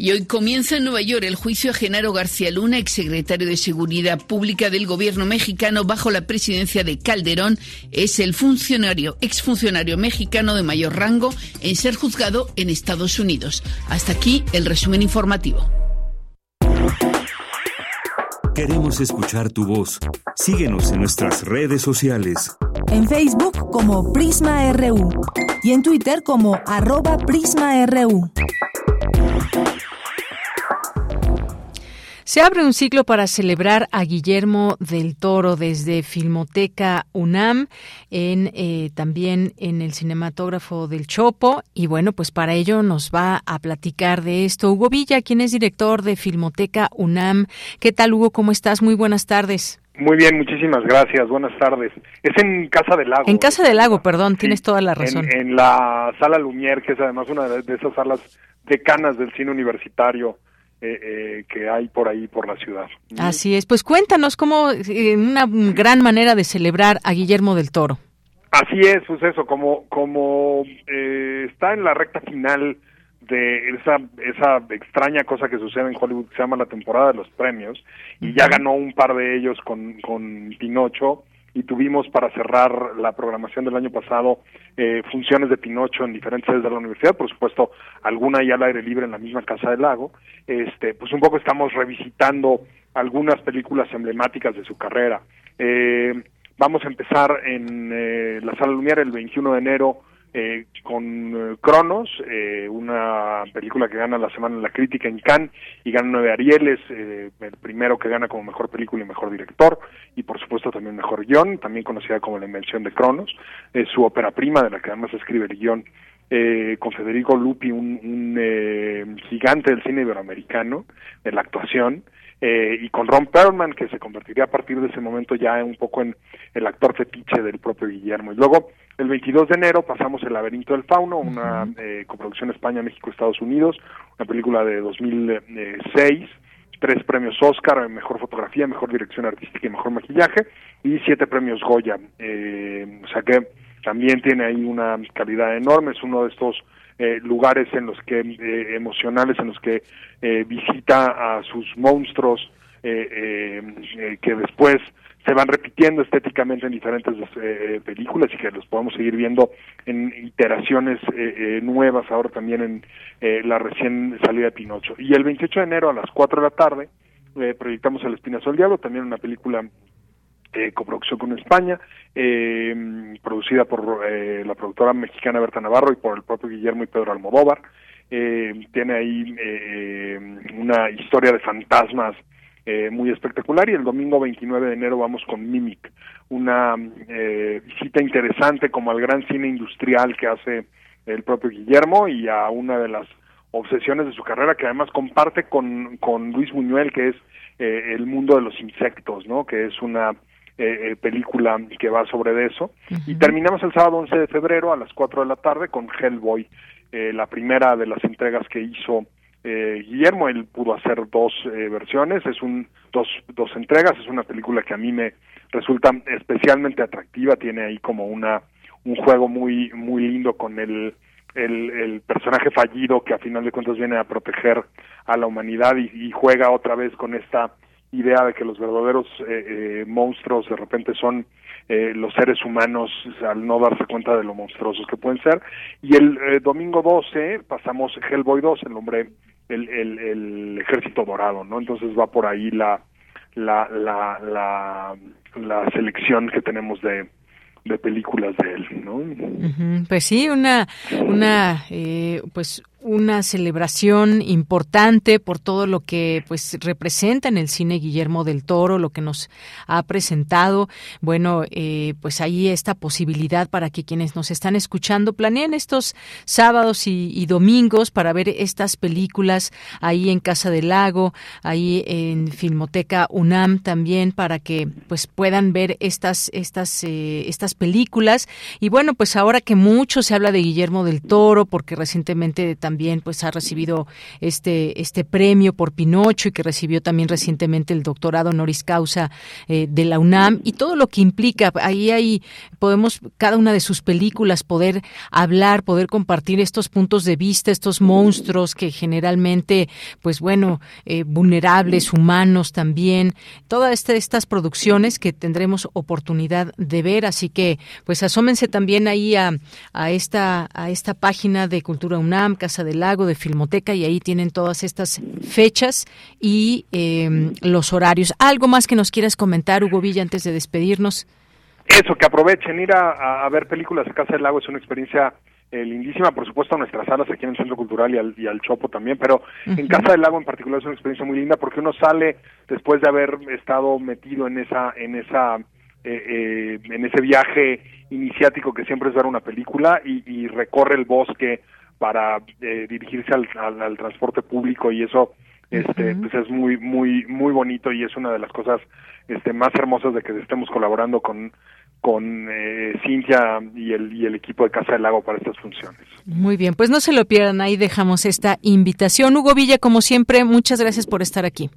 Y hoy comienza en Nueva York el juicio a Genaro García Luna, exsecretario de Seguridad Pública del gobierno mexicano bajo la presidencia de Calderón. Es el funcionario, exfuncionario mexicano de mayor rango en ser juzgado en Estados Unidos. Hasta aquí el resumen informativo. Queremos escuchar tu voz. Síguenos en nuestras redes sociales. En Facebook como Prisma RU y en Twitter como arroba PrismaRU. Se abre un ciclo para celebrar a Guillermo del Toro desde Filmoteca UNAM, en, eh, también en el cinematógrafo del Chopo. Y bueno, pues para ello nos va a platicar de esto Hugo Villa, quien es director de Filmoteca UNAM. ¿Qué tal, Hugo? ¿Cómo estás? Muy buenas tardes. Muy bien, muchísimas gracias. Buenas tardes. Es en Casa del Lago. En Casa del Lago, perdón, tienes toda la razón. En, la sala Lumière, que es además una de esas salas decanas del cine universitario eh, eh, que hay por ahí, por la ciudad. Así es, pues cuéntanos cómo, eh, una gran manera de celebrar a Guillermo del Toro. Así es, pues eso, como, como está en la recta final de esa, esa extraña cosa que sucede en Hollywood que se llama la temporada de los premios, y ya ganó un par de ellos con, con Pinocho, y tuvimos para cerrar la programación del año pasado eh, funciones de Pinocho en diferentes sedes de la universidad, por supuesto alguna ya al aire libre en la misma Casa del Lago, este, pues un poco estamos revisitando algunas películas emblemáticas de su carrera. Eh, vamos a empezar en eh, la Sala Lumière el 21 de enero eh, con eh, Cronos, eh, una película que gana la semana en la crítica en Cannes y gana nueve Arieles, eh, el primero que gana como mejor película y mejor director y por supuesto también mejor guion, también conocida como La Invención de Cronos, su ópera prima de la que además escribe el guion eh, con Federico Lupi, un, un eh, gigante del cine iberoamericano, de la actuación, eh, y con Ron Perlman, que se convertiría a partir de ese momento ya un poco en el actor fetiche del propio Guillermo. Y luego, el 22 de enero, pasamos El laberinto del fauno, una eh, coproducción España, México, Estados Unidos, una película de 2006, tres premios Oscar, mejor fotografía, mejor dirección artística y mejor maquillaje, y siete premios Goya. Eh, o sea que también tiene ahí una calidad enorme, es uno de estos eh, lugares en los que eh, emocionales en los que eh, visita a sus monstruos que después se van repitiendo estéticamente en diferentes películas y que los podemos seguir viendo en iteraciones nuevas ahora también en la recién salida Pinocho. Y el 28 de enero a las 4 de la tarde proyectamos El Espinazo del Diablo, también una película eh, coproducción con España, eh, producida por eh, la productora mexicana Berta Navarro y por el propio Guillermo y Pedro Almodóvar. Eh, tiene ahí eh, una historia de fantasmas eh, muy espectacular y el domingo 29 de enero vamos con Mimic, una eh, visita interesante como al gran cine industrial que hace el propio Guillermo y a una de las obsesiones de su carrera que además comparte con, con Luis Buñuel que es eh, el mundo de los insectos, ¿no? Que es una eh, eh, película que va sobre eso. Y terminamos el sábado 11 de febrero a las 4 de la tarde con Hellboy, eh, la primera de las entregas que hizo eh, Guillermo. Él pudo hacer dos eh, versiones, es un dos, dos entregas, es una película que a mí me resulta especialmente atractiva, tiene ahí como una un juego muy muy lindo con el el, el personaje fallido que a final de cuentas viene a proteger a la humanidad y, y juega otra vez con esta idea de que los verdaderos eh, eh, monstruos de repente son eh, los seres humanos al no darse cuenta de lo monstruosos que pueden ser. Y el eh, domingo 12 pasamos Hellboy 2, el hombre, el, el, el ejército dorado, ¿no? Entonces va por ahí la, la, la, la, la selección que tenemos de, de películas de él, ¿no? Pues sí, una, una, eh, pues una celebración importante por todo lo que pues representa en el cine Guillermo del Toro, lo que nos ha presentado. Bueno, eh, pues ahí esta posibilidad para que quienes nos están escuchando planeen estos sábados y, domingos para ver estas películas ahí en Casa del Lago, ahí en Filmoteca UNAM también para que pues puedan ver estas estas eh, estas películas y bueno pues ahora que mucho se habla de Guillermo del Toro porque recientemente también pues ha recibido este este premio por Pinocho y que recibió también recientemente el doctorado honoris causa eh, de la UNAM y todo lo que implica. Ahí ahí podemos cada una de sus películas poder hablar poder compartir estos puntos de vista estos monstruos que generalmente pues bueno eh, vulnerables humanos también. Todas este, estas producciones que tendremos oportunidad de ver. Así que pues asómense también ahí a, a esta a esta página de Cultura UNAM Casa del Lago de Filmoteca y ahí tienen todas estas fechas y eh, los horarios. Algo más que nos quieras comentar Hugo Villa antes de despedirnos Eso, que aprovechen, ir a, ver películas a Casa del Lago es una experiencia eh, lindísima, por supuesto, a nuestras salas aquí en el Centro Cultural y al, y al Chopo también, pero en Casa del Lago en particular es una experiencia muy linda porque uno sale después de haber estado metido en esa, en esa, eh, eh, en ese viaje iniciático que siempre es ver una película y, y recorre el bosque para eh, dirigirse al, al, al transporte público y eso este pues es muy muy muy bonito y es una de las cosas este más hermosas de que estemos colaborando con con eh, Cintia y el y el equipo de Casa del Lago para estas funciones. Muy bien, pues no se lo pierdan, ahí dejamos esta invitación. Hugo Villa, como siempre, muchas gracias por estar aquí.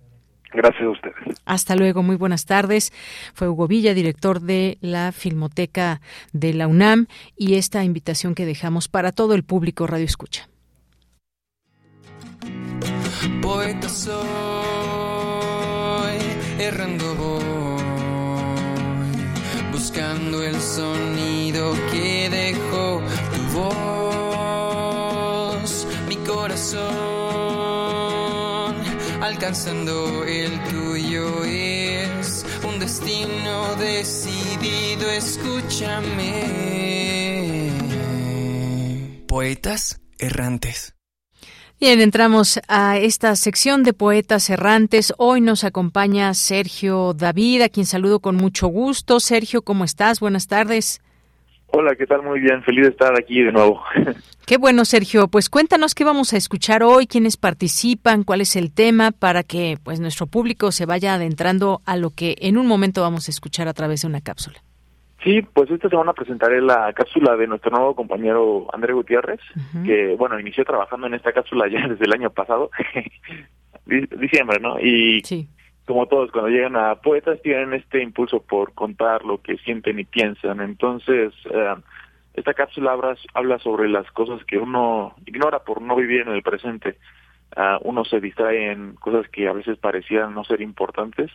Gracias a ustedes. Hasta luego, muy buenas tardes. Fue Hugo Villa, director de la Filmoteca de la UNAM, y esta invitación que dejamos para todo el público Radio Escucha. Poeta soy, errando voy, buscando el sonido que dejó tu voz, mi corazón, alcanzando el tuyo es un destino decidido, escúchame. Poetas errantes. Bien, entramos a esta sección de poetas errantes. Hoy nos acompaña Sergio David, a quien saludo con mucho gusto. Sergio, ¿cómo estás? Buenas tardes. Hola, ¿qué tal? Muy bien, feliz de estar aquí de nuevo. Qué bueno, Sergio. Pues cuéntanos qué vamos a escuchar hoy, quiénes participan, cuál es el tema, para que pues nuestro público se vaya adentrando a lo que en un momento vamos a escuchar a través de una cápsula. Sí, pues esta semana presentaré la cápsula de nuestro nuevo compañero André Gutiérrez, que, bueno, inició trabajando en esta cápsula ya desde el año pasado, di- diciembre, ¿no? Y como todos, cuando llegan a poetas, tienen este impulso por contar lo que sienten y piensan. Entonces, eh, esta cápsula habla, habla sobre las cosas que uno ignora por no vivir en el presente. Ah, uno se distrae en cosas que a veces parecían no ser importantes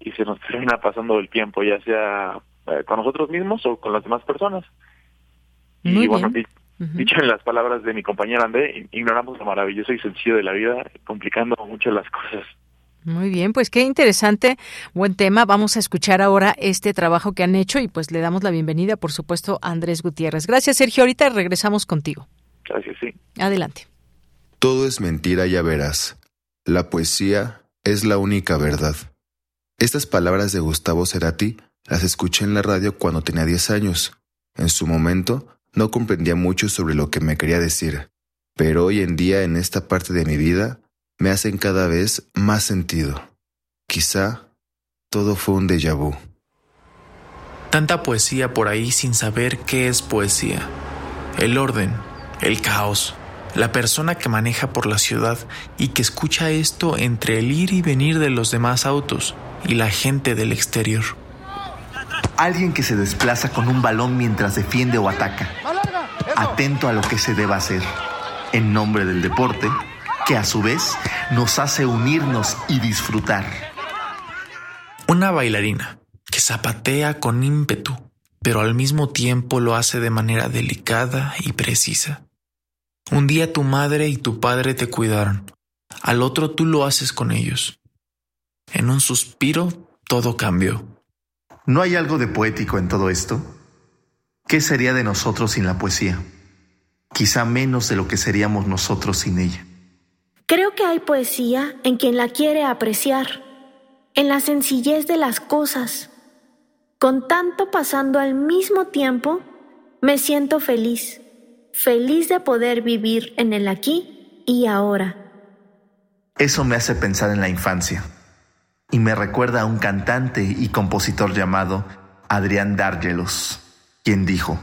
y se nos termina pasando el tiempo, ya sea eh, con nosotros mismos o con las demás personas. Muy y bueno, bien. dicho en las palabras de mi compañera André, ignoramos lo maravilloso y sencillo de la vida, complicando mucho las cosas. Muy bien, pues qué interesante, buen tema. Vamos a escuchar ahora este trabajo que han hecho y pues le damos la bienvenida, por supuesto, a Andrés Gutiérrez. Gracias, Sergio. Ahorita regresamos contigo. Gracias, sí. Adelante. Todo es mentira, ya verás. La poesía es la única verdad. Estas palabras de Gustavo Cerati las escuché en la radio cuando tenía 10 años. En su momento no comprendía mucho sobre lo que me quería decir, pero hoy en día en esta parte de mi vida me hacen cada vez más sentido. Quizá todo fue un déjà vu. Tanta poesía por ahí sin saber qué es poesía. El orden, el caos, la persona que maneja por la ciudad y que escucha esto entre el ir y venir de los demás autos y la gente del exterior. Alguien que se desplaza con un balón mientras defiende o ataca, atento a lo que se deba hacer, en nombre del deporte, que a su vez nos hace unirnos y disfrutar. Una bailarina que zapatea con ímpetu, pero al mismo tiempo lo hace de manera delicada y precisa. Un día tu madre y tu padre te cuidaron, al otro tú lo haces con ellos. En un suspiro todo cambió. ¿No hay algo de poético en todo esto? ¿Qué sería de nosotros sin la poesía? Quizá menos de lo que seríamos nosotros sin ella. Creo que hay poesía en quien la quiere apreciar, en la sencillez de las cosas. Con tanto pasando al mismo tiempo, me siento feliz, feliz de poder vivir en el aquí y ahora. Eso me hace pensar en la infancia y me recuerda a un cantante y compositor llamado Adrián Dárgelos, quien dijo,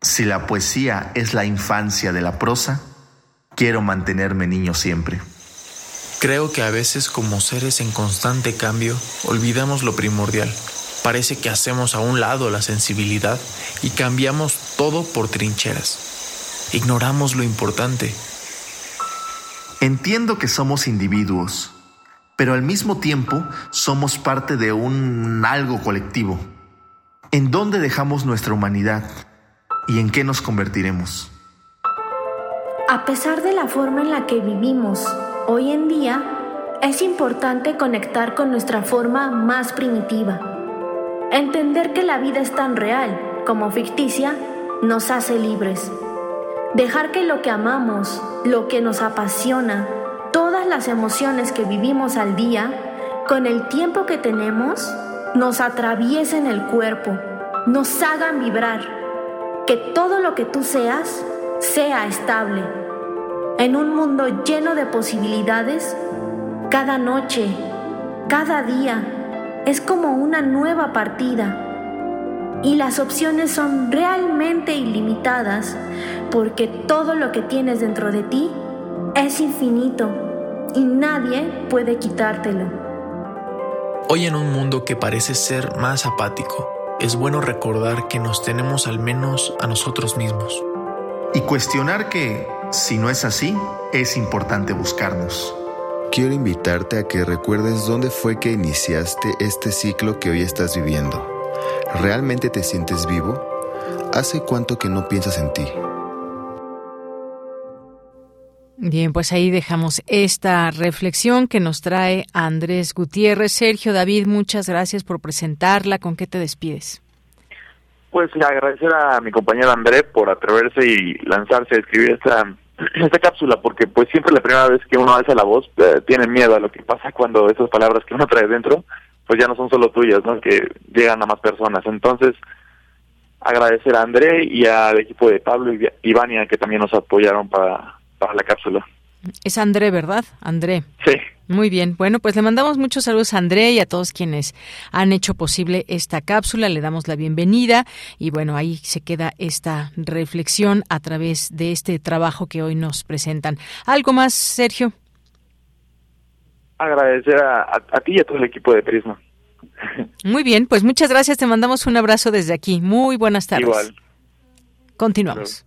si la poesía es la infancia de la prosa, quiero mantenerme niño siempre. Creo que a veces como seres en constante cambio olvidamos lo primordial. Parece que hacemos a un lado la sensibilidad y cambiamos todo por trincheras. Ignoramos lo importante. Entiendo que somos individuos pero al mismo tiempo somos parte de un algo colectivo. ¿En dónde dejamos nuestra humanidad y en qué nos convertiremos? A pesar de la forma en la que vivimos hoy en día, es importante conectar con nuestra forma más primitiva. Entender que la vida es tan real como ficticia nos hace libres. Dejar que lo que amamos, lo que nos apasiona, todas las emociones que vivimos al día, con el tiempo que tenemos, nos atraviesen el cuerpo, nos hagan vibrar, que todo lo que tú seas sea estable. En un mundo lleno de posibilidades, cada noche, cada día, es como una nueva partida. Y las opciones son realmente ilimitadas porque todo lo que tienes dentro de ti es infinito y nadie puede quitártelo. Hoy en un mundo que parece ser más apático, es bueno recordar que nos tenemos al menos a nosotros mismos. Y cuestionar que, si no es así, es importante buscarnos. Quiero invitarte a que recuerdes dónde fue que iniciaste este ciclo que hoy estás viviendo. ¿Realmente te sientes vivo? ¿Hace cuánto que no piensas en ti? Bien, pues ahí dejamos esta reflexión que nos trae Andrés Gutiérrez. Sergio David, muchas gracias por presentarla. ¿Con qué te despides? Pues agradecer a mi compañero André por atreverse y lanzarse a escribir esta, esta cápsula, porque pues siempre la primera vez que uno alza la voz eh, tiene miedo a lo que pasa cuando esas palabras que uno trae dentro, pues ya no son solo tuyas, ¿no? Que llegan a más personas. Entonces, agradecer a André y al equipo de Pablo y Ivania que también nos apoyaron para para la cápsula. Es André, ¿verdad? André. Sí. Muy bien. Bueno, pues le mandamos muchos saludos a André y a todos quienes han hecho posible esta cápsula. Le damos la bienvenida y bueno, ahí se queda esta reflexión a través de este trabajo que hoy nos presentan. ¿Algo más, Sergio? Agradecer a, ti y a todo el equipo de Prisma. Muy bien, pues muchas gracias. Te mandamos un abrazo desde aquí. Muy buenas tardes. Igual. Continuamos.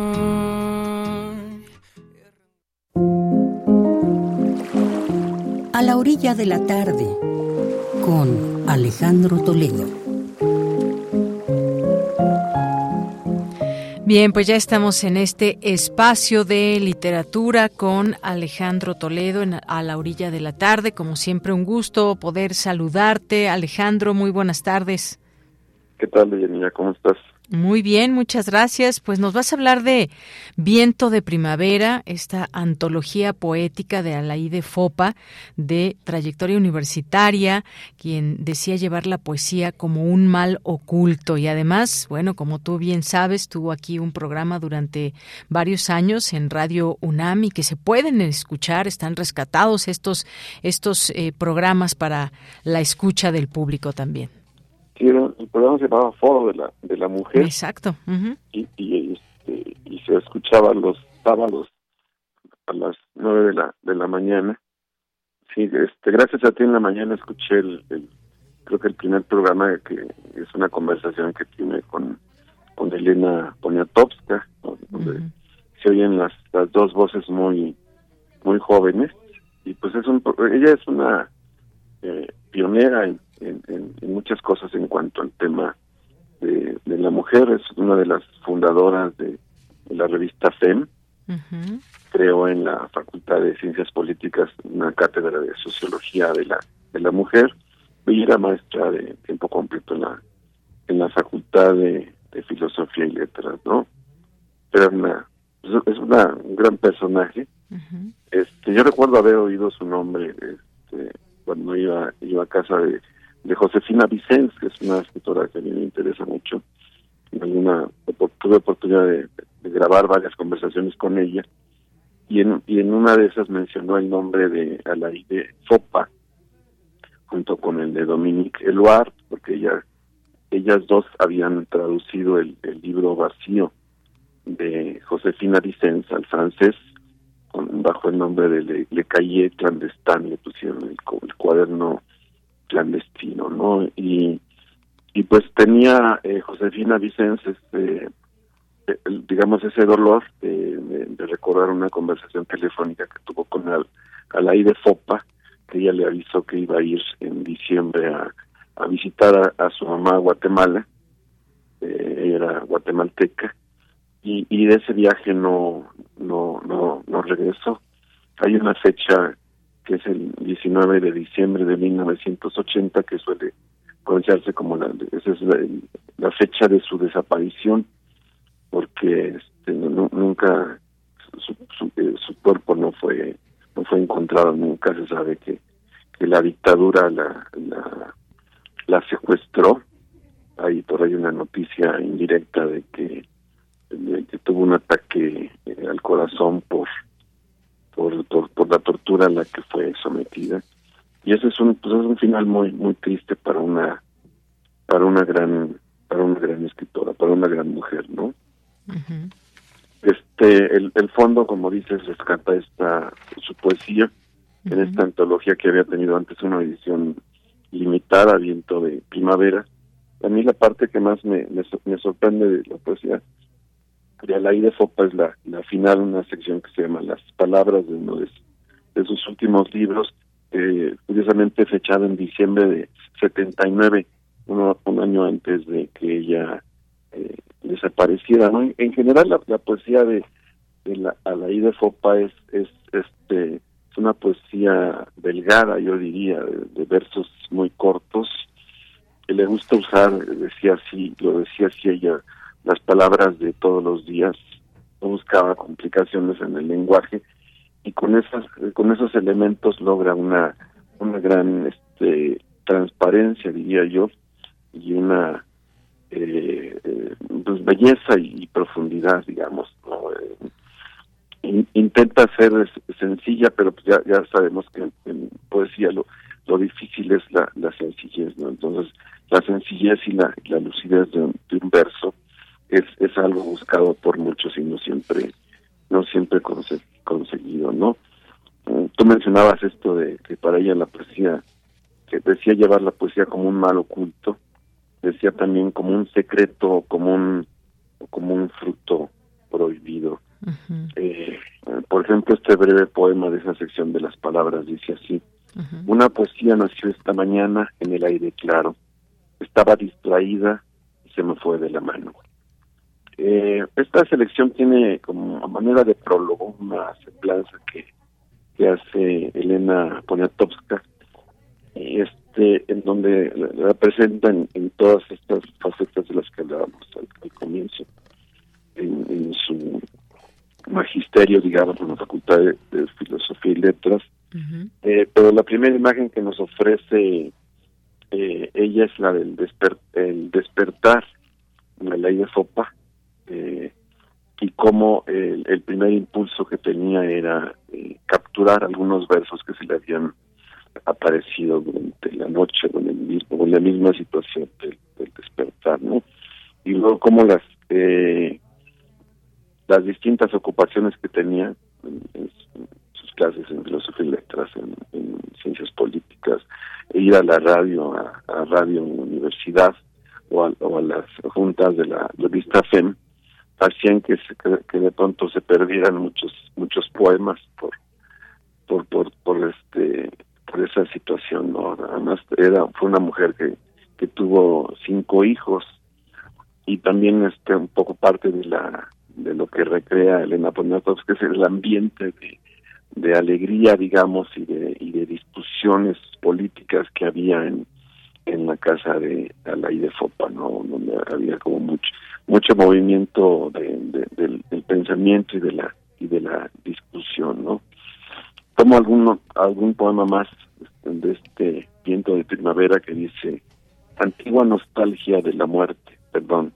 Orilla de la tarde, con Alejandro Toledo. Bien, pues ya estamos en este espacio de literatura con Alejandro Toledo en, a la orilla de la tarde. Como siempre, un gusto poder saludarte. Alejandro, muy buenas tardes. ¿Qué tal, Deyanira? ¿Cómo estás? Muy bien, muchas gracias. Pues nos vas a hablar de Viento de Primavera, esta antología poética de Alaide Fopa, de trayectoria universitaria, quien decía llevar la poesía como un mal oculto. Y además, bueno, como tú bien sabes, tuvo aquí un programa durante varios años en Radio UNAM y que se pueden escuchar, están rescatados estos, estos eh, programas para la escucha del público también el programa se llamaba Foro de la, de la Mujer. Exacto. y, y, este, y se escuchaba los sábados a las nueve de la, de la mañana. Sí, este, gracias a ti en la mañana escuché el, creo que el primer programa que es una conversación que tiene con, con Elena Poniatowska, donde se oyen las, las dos voces muy muy jóvenes y pues es un ella es una eh, pionera en en, muchas cosas en cuanto al tema de, la mujer. Es una de las fundadoras de, la revista FEM. Creó en la Facultad de Ciencias Políticas una cátedra de Sociología de la, de la Mujer. Y era maestra de tiempo completo en la, en la Facultad de, Filosofía y Letras, ¿no? Pero una, es una, un gran personaje. este Yo recuerdo haber oído su nombre este, cuando iba, iba a casa de Josefina Vicens, que es una escritora que a mí me interesa mucho. Tuve oportunidad de, grabar varias conversaciones con ella y en, una de esas mencionó el nombre de Alaide Fopa junto con el de Dominique Eluard, porque ella, ellas dos habían traducido el, libro vacío de Josefina Vicens al francés bajo el nombre de Le, Le Cahier Clandestin, le pusieron el, cuaderno clandestino, ¿no? Y, y pues tenía eh, Josefina Vicens, este, eh, digamos, ese dolor de, recordar una conversación telefónica que tuvo con el, de Fopa, que ella le avisó que iba a ir en diciembre a, a visitar a, su mamá a Guatemala, eh, era guatemalteca, y, y de ese viaje no, no, no, no regresó. Hay una fecha que es el 19 de diciembre de 1980, que suele conocerse como la, esa es la, fecha de su desaparición, porque este, nunca su, eh, su, cuerpo no fue no fue encontrado nunca, se sabe que, que la dictadura la, la, la secuestró, hay por ahí una noticia indirecta de que, que tuvo un ataque eh, al corazón por por, por, la tortura a la que fue sometida. Y ese es un pues es un final muy muy triste para una para una gran para una gran escritora para una gran mujer no este el, el fondo como dices rescata esta su poesía en esta antología que había tenido antes una edición limitada viento de primavera. A mí la parte que más me, me sorprende de la poesía de de Fopa es la, la final, una sección que se llama Las Palabras de uno de, sus últimos libros, eh, curiosamente fechado en diciembre de 79, uno, un año antes de que ella eh, desapareciera. ¿no? En, general, la, poesía de, de la de Fopa es, es, este, es una poesía delgada, yo diría, de, versos muy cortos, que le gusta usar, decía así, lo decía así ella, las palabras de todos los días, no buscaba complicaciones en el lenguaje y con esas con esos elementos logra una una gran este transparencia diría yo y una eh, eh pues belleza y, profundidad digamos eh, intenta ser sencilla pero pues ya ya sabemos que en, poesía lo lo difícil es la, la sencillez no entonces la sencillez y la, la lucidez de de un verso es, es algo buscado por muchos y no siempre no siempre conseguido no mm, tú mencionabas esto de que para ella la poesía que decía llevar la poesía como un mal oculto decía también como un secreto como un como un fruto prohibido. Eh, por ejemplo, este breve poema de esa sección de las palabras dice así, una poesía nació esta mañana en el aire claro, estaba distraída y se me fue de la mano. Eh, esta selección tiene como manera de prólogo una semblanza que, que hace Elena Poniatowska, este, en donde la presentan en todas estas facetas de las que hablábamos al, comienzo, en, su magisterio, digamos, en la Facultad de, Filosofía y Letras. Eh, pero la primera imagen que nos ofrece eh, ella es la del el despertar la ley de Fopa eh, y cómo el, primer impulso que tenía era capturar algunos versos que se le habían aparecido durante la noche con el mismo con la misma situación del, despertar no y luego cómo las las distintas ocupaciones que tenía en, sus clases en filosofía y letras, en, ciencias políticas, e ir a la radio, a, radio universidad o a, las juntas de la revista FEM, hacían que, que de pronto se perdieran muchos muchos poemas por por por, por este por esa situación no además era fue una mujer que que tuvo cinco hijos y también este un poco parte de la de lo que recrea Elena Poniatowska, que es el ambiente de, de alegría, digamos, y de, y de discusiones políticas que había en, en la casa de Alay de Fopa, ¿no? Donde había como mucho mucho movimiento de, del, pensamiento y de la y de la discusión, ¿no? Como algún algún poema más de este viento de primavera que dice antigua nostalgia de la muerte, perdón,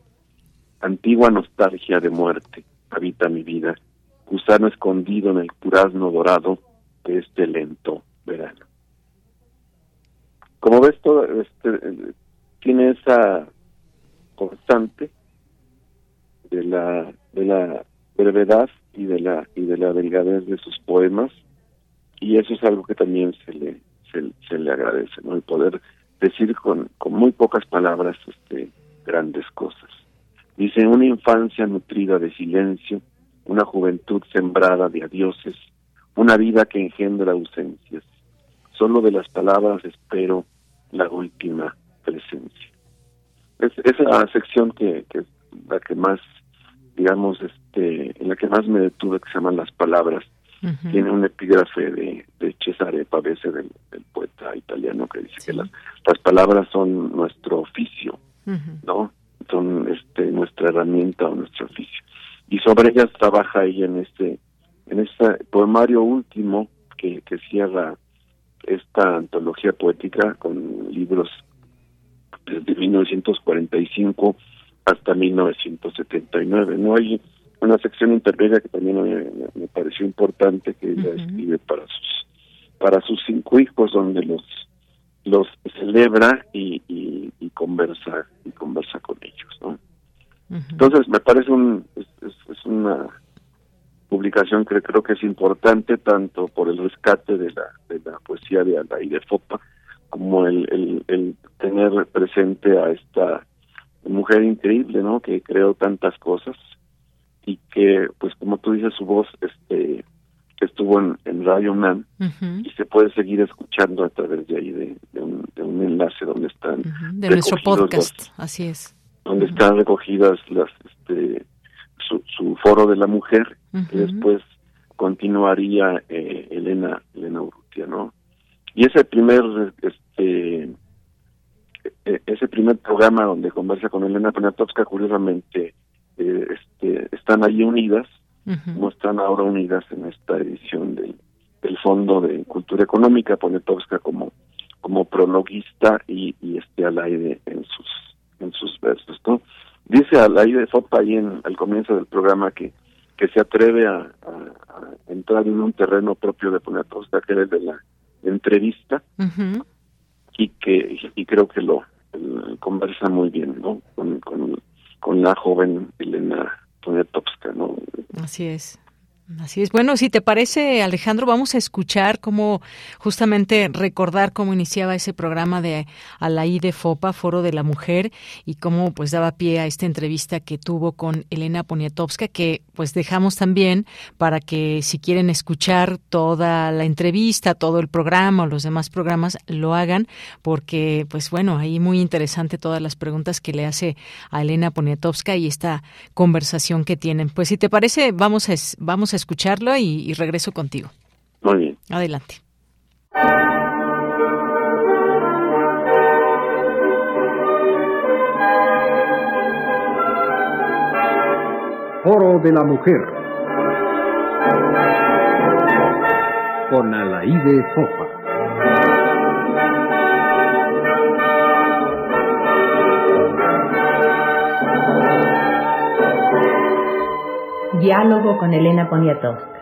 Antigua nostalgia de muerte habita mi vida, gusano escondido en el curazno dorado de este lento verano. Como ves, todo este, tiene esa constante de la de la brevedad y de la y de la delgadez de sus poemas y eso es algo que también se le se, le agradece no el poder decir con, con muy pocas palabras este grandes cosas Dice, una infancia nutrida de silencio, una juventud sembrada de adioses, una vida que engendra ausencias. Solo de las palabras espero la última presencia. Es esa sección que, que es la que más, digamos, este, en la que más me detuve, que se llaman las palabras. Tiene un epígrafe de, de Cesare Pavese, del, poeta italiano, que dice que las, las palabras son nuestro oficio, ¿no? son este nuestra herramienta o nuestro oficio y sobre ellas trabaja ella en este en este poemario último que, que cierra esta antología poética con libros desde 1945 hasta 1979 no hay una sección intermedia que también me, pareció importante que ella escribe para sus para sus cinco hijos donde los los celebra y, y, conversa y conversa con ellos ¿no? entonces me parece un es, una publicación que creo que es importante tanto por el rescate de la de la poesía de Ala y de Fopa como el, el, el tener presente a esta mujer increíble no que creó tantas cosas y que pues como tú dices su voz este estuvo en, Radio UNAM y se puede seguir escuchando a través de ahí de, un, enlace donde están de nuestro podcast así es. donde están recogidas las este su, foro de la mujer que después continuaría eh, Elena Elena Urrutia no y ese primer este ese primer programa donde conversa con Elena Poniatowska curiosamente eh, este, están allí unidas como están ahora unidas en esta edición del, del Fondo de Cultura Económica, Poniatowska como como prologuista y, y este al aire en sus en sus versos, ¿no? Dice al aire Fopa ahí en al comienzo del programa que que se atreve a, entrar en un terreno propio de Poniatowska, que es el de la entrevista, y que y creo que lo conversa muy bien, ¿no? Con, con, la joven Elena Poniatowska, ¿no? Así es. Así es. Bueno, si te parece, Alejandro, vamos a escuchar cómo justamente recordar cómo iniciaba ese programa de Alaí de FOPA, Foro de la Mujer, y cómo pues daba pie a esta entrevista que tuvo con Elena Poniatowska, que pues dejamos también para que si quieren escuchar toda la entrevista, todo el programa o los demás programas, lo hagan, porque pues bueno, ahí muy interesante todas las preguntas que le hace a Elena Poniatowska y esta conversación que tienen. Pues si te parece, vamos a, vamos a escucharlo y, y regreso contigo. Muy bien. Adelante. Foro de la Mujer. Con Alaide Fofa. Diálogo con Elena Poniatowska.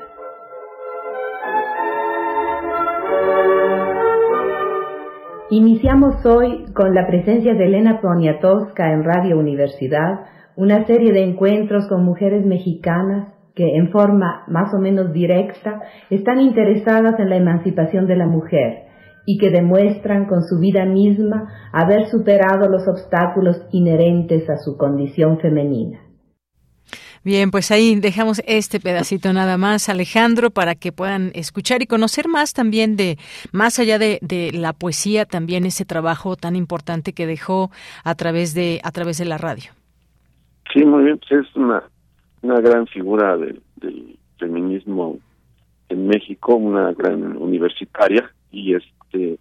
Iniciamos hoy con la presencia de Elena Poniatowska en Radio Universidad, una serie de encuentros con mujeres mexicanas que en forma más o menos directa están interesadas en la emancipación de la mujer y que demuestran con su vida misma haber superado los obstáculos inherentes a su condición femenina. Bien, pues ahí dejamos este pedacito nada más, Alejandro, para que puedan escuchar y conocer más también de, más allá de, de, la poesía, también ese trabajo tan importante que dejó a través de, a través de la radio. Sí, muy bien, pues es una, una gran figura del, del feminismo en México, una gran universitaria y este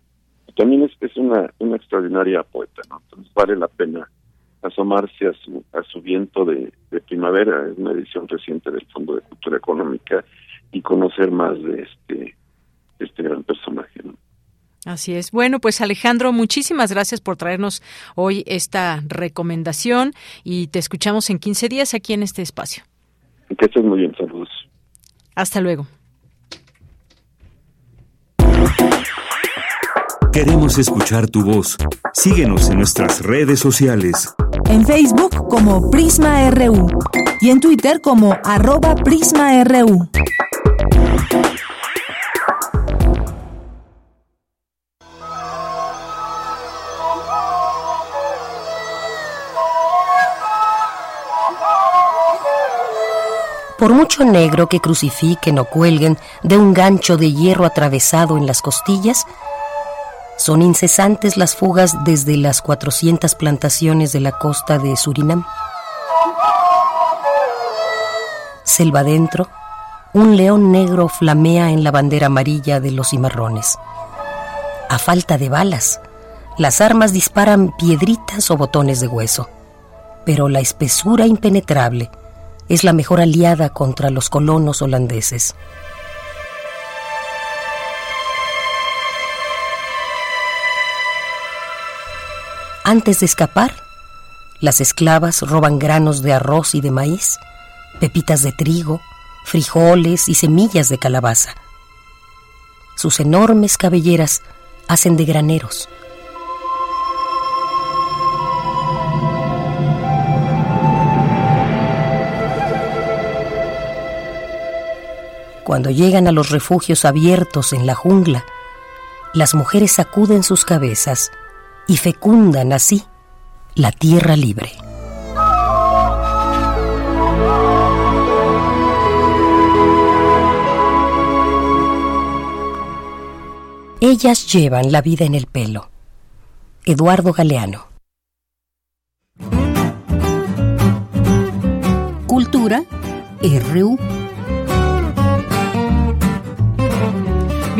también es, es una, una extraordinaria poeta, ¿no? Entonces vale la pena asomarse a su, a su viento de, de, primavera, es una edición reciente del Fondo de Cultura Económica, y conocer más de este, este gran personaje. ¿no? Así es. Bueno, pues Alejandro, muchísimas gracias por traernos hoy esta recomendación y te escuchamos en 15 días aquí en este espacio. Que estés muy bien, saludos. Hasta luego. Queremos escuchar tu voz. Síguenos en nuestras redes sociales. En Facebook como Prisma RU y en Twitter como arroba PrismaRU. Por mucho negro que crucifiquen o cuelguen de un gancho de hierro atravesado en las costillas, son incesantes las fugas desde las 400 plantaciones de la costa de Surinam. Selva adentro, un león negro flamea en la bandera amarilla de los cimarrones. A falta de balas, las armas disparan piedritas o botones de hueso, pero la espesura impenetrable es la mejor aliada contra los colonos holandeses. Antes de escapar, las esclavas roban granos de arroz y de maíz, pepitas de trigo, frijoles y semillas de calabaza. Sus enormes cabelleras hacen de graneros. Cuando llegan a los refugios abiertos en la jungla, las mujeres sacuden sus cabezas y fecundan así la tierra libre. Ellas llevan la vida en el pelo. Eduardo Galeano. Cultura RU.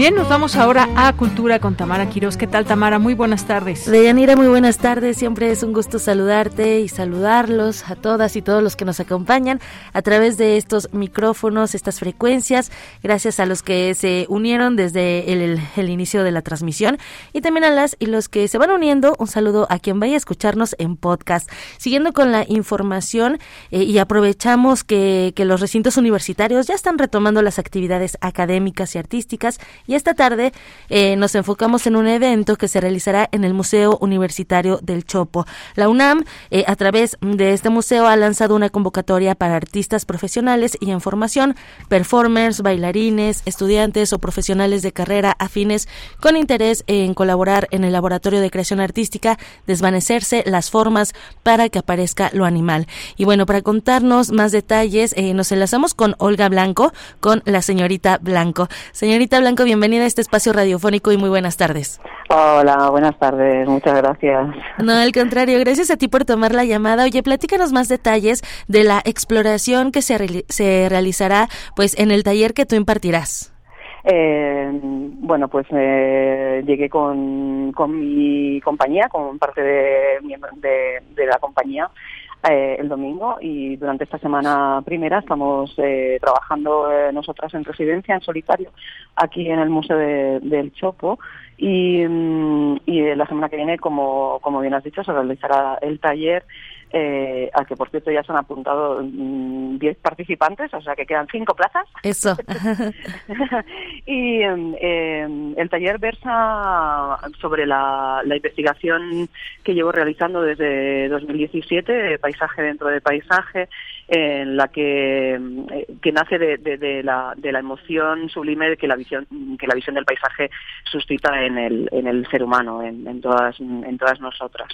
Bien, nos vamos ahora a Cultura con Tamara Quiroz. ¿Qué tal, Tamara? Muy buenas tardes. Deyanira, muy buenas tardes. Siempre es un gusto saludarte y saludarlos a todas y todos los que nos acompañan a través de estos micrófonos, estas frecuencias. Gracias a los que se unieron desde el, inicio de la transmisión y también a las y los que se van uniendo. Un saludo a quien vaya a escucharnos en podcast. Siguiendo con la información eh, y aprovechamos que, que los recintos universitarios ya están retomando las actividades académicas y artísticas Y esta tarde eh, nos enfocamos en un evento que se realizará en el Museo Universitario del Chopo. La UNAM, eh, a través de este museo, ha lanzado una convocatoria para artistas profesionales y en formación, performers, bailarines, estudiantes o profesionales de carrera afines con interés en colaborar en el laboratorio de creación artística, desvanecerse las formas para que aparezca lo animal. Y bueno, para contarnos más detalles, eh, nos enlazamos con Olga Blanco, con la señorita Blanco. Señorita Blanco, bienvenida a este espacio radiofónico y muy buenas tardes. Hola, buenas tardes, muchas gracias. No, al contrario, gracias a ti por tomar la llamada. Oye, platícanos más detalles de la exploración que se, se realizará pues en el taller que tú impartirás. Eh, bueno, pues eh, llegué con, con mi compañía, con parte de, de, de la compañía, eh, el domingo y durante esta semana primera estamos eh, trabajando eh, nosotras en residencia, en solitario, aquí en el Museo del Chopo. Y, mm, y la semana que viene, como, como bien has dicho, se realizará el taller eh, al que por cierto ya se han apuntado 10 mm, participantes, o sea que quedan 5 plazas. Eso. y em, el taller versa sobre la, investigación que llevo realizando desde 2017, de paisaje dentro de paisaje, en la que, eh, que nace de, la, de la emoción sublime que la visión que la visión del paisaje suscita en el, en el ser humano, en, todas, en todas nosotras,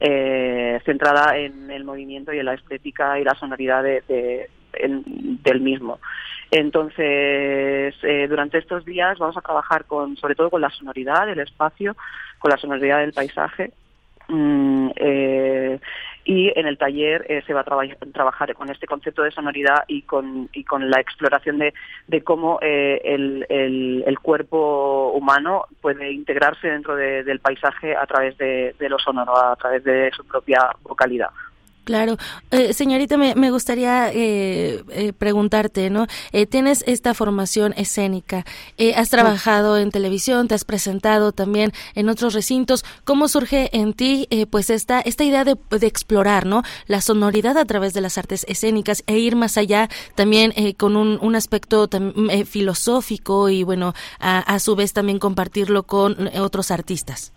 eh, centrada en el movimiento y en la estética y la sonoridad de, del mismo. Entonces, eh, durante estos días vamos a trabajar con, sobre todo con la sonoridad del espacio, con la sonoridad del paisaje. Mm, y en el taller eh, se va a trabajar con este concepto de sonoridad y con, la exploración de, cómo el, el, cuerpo humano puede integrarse dentro del paisaje a través de, de lo sonoro, a través de su propia vocalidad. Claro. Eh, señorita, me, me gustaría eh, eh, preguntarte, ¿no? tienes esta formación escénica, has trabajado en televisión, te has presentado también en otros recintos. ¿Cómo surge en ti, pues, esta, esta idea de, de, explorar, ¿no? La sonoridad a través de las artes escénicas e ir más allá también con un, un aspecto filosófico y, bueno, a, a su vez también compartirlo con otros artistas?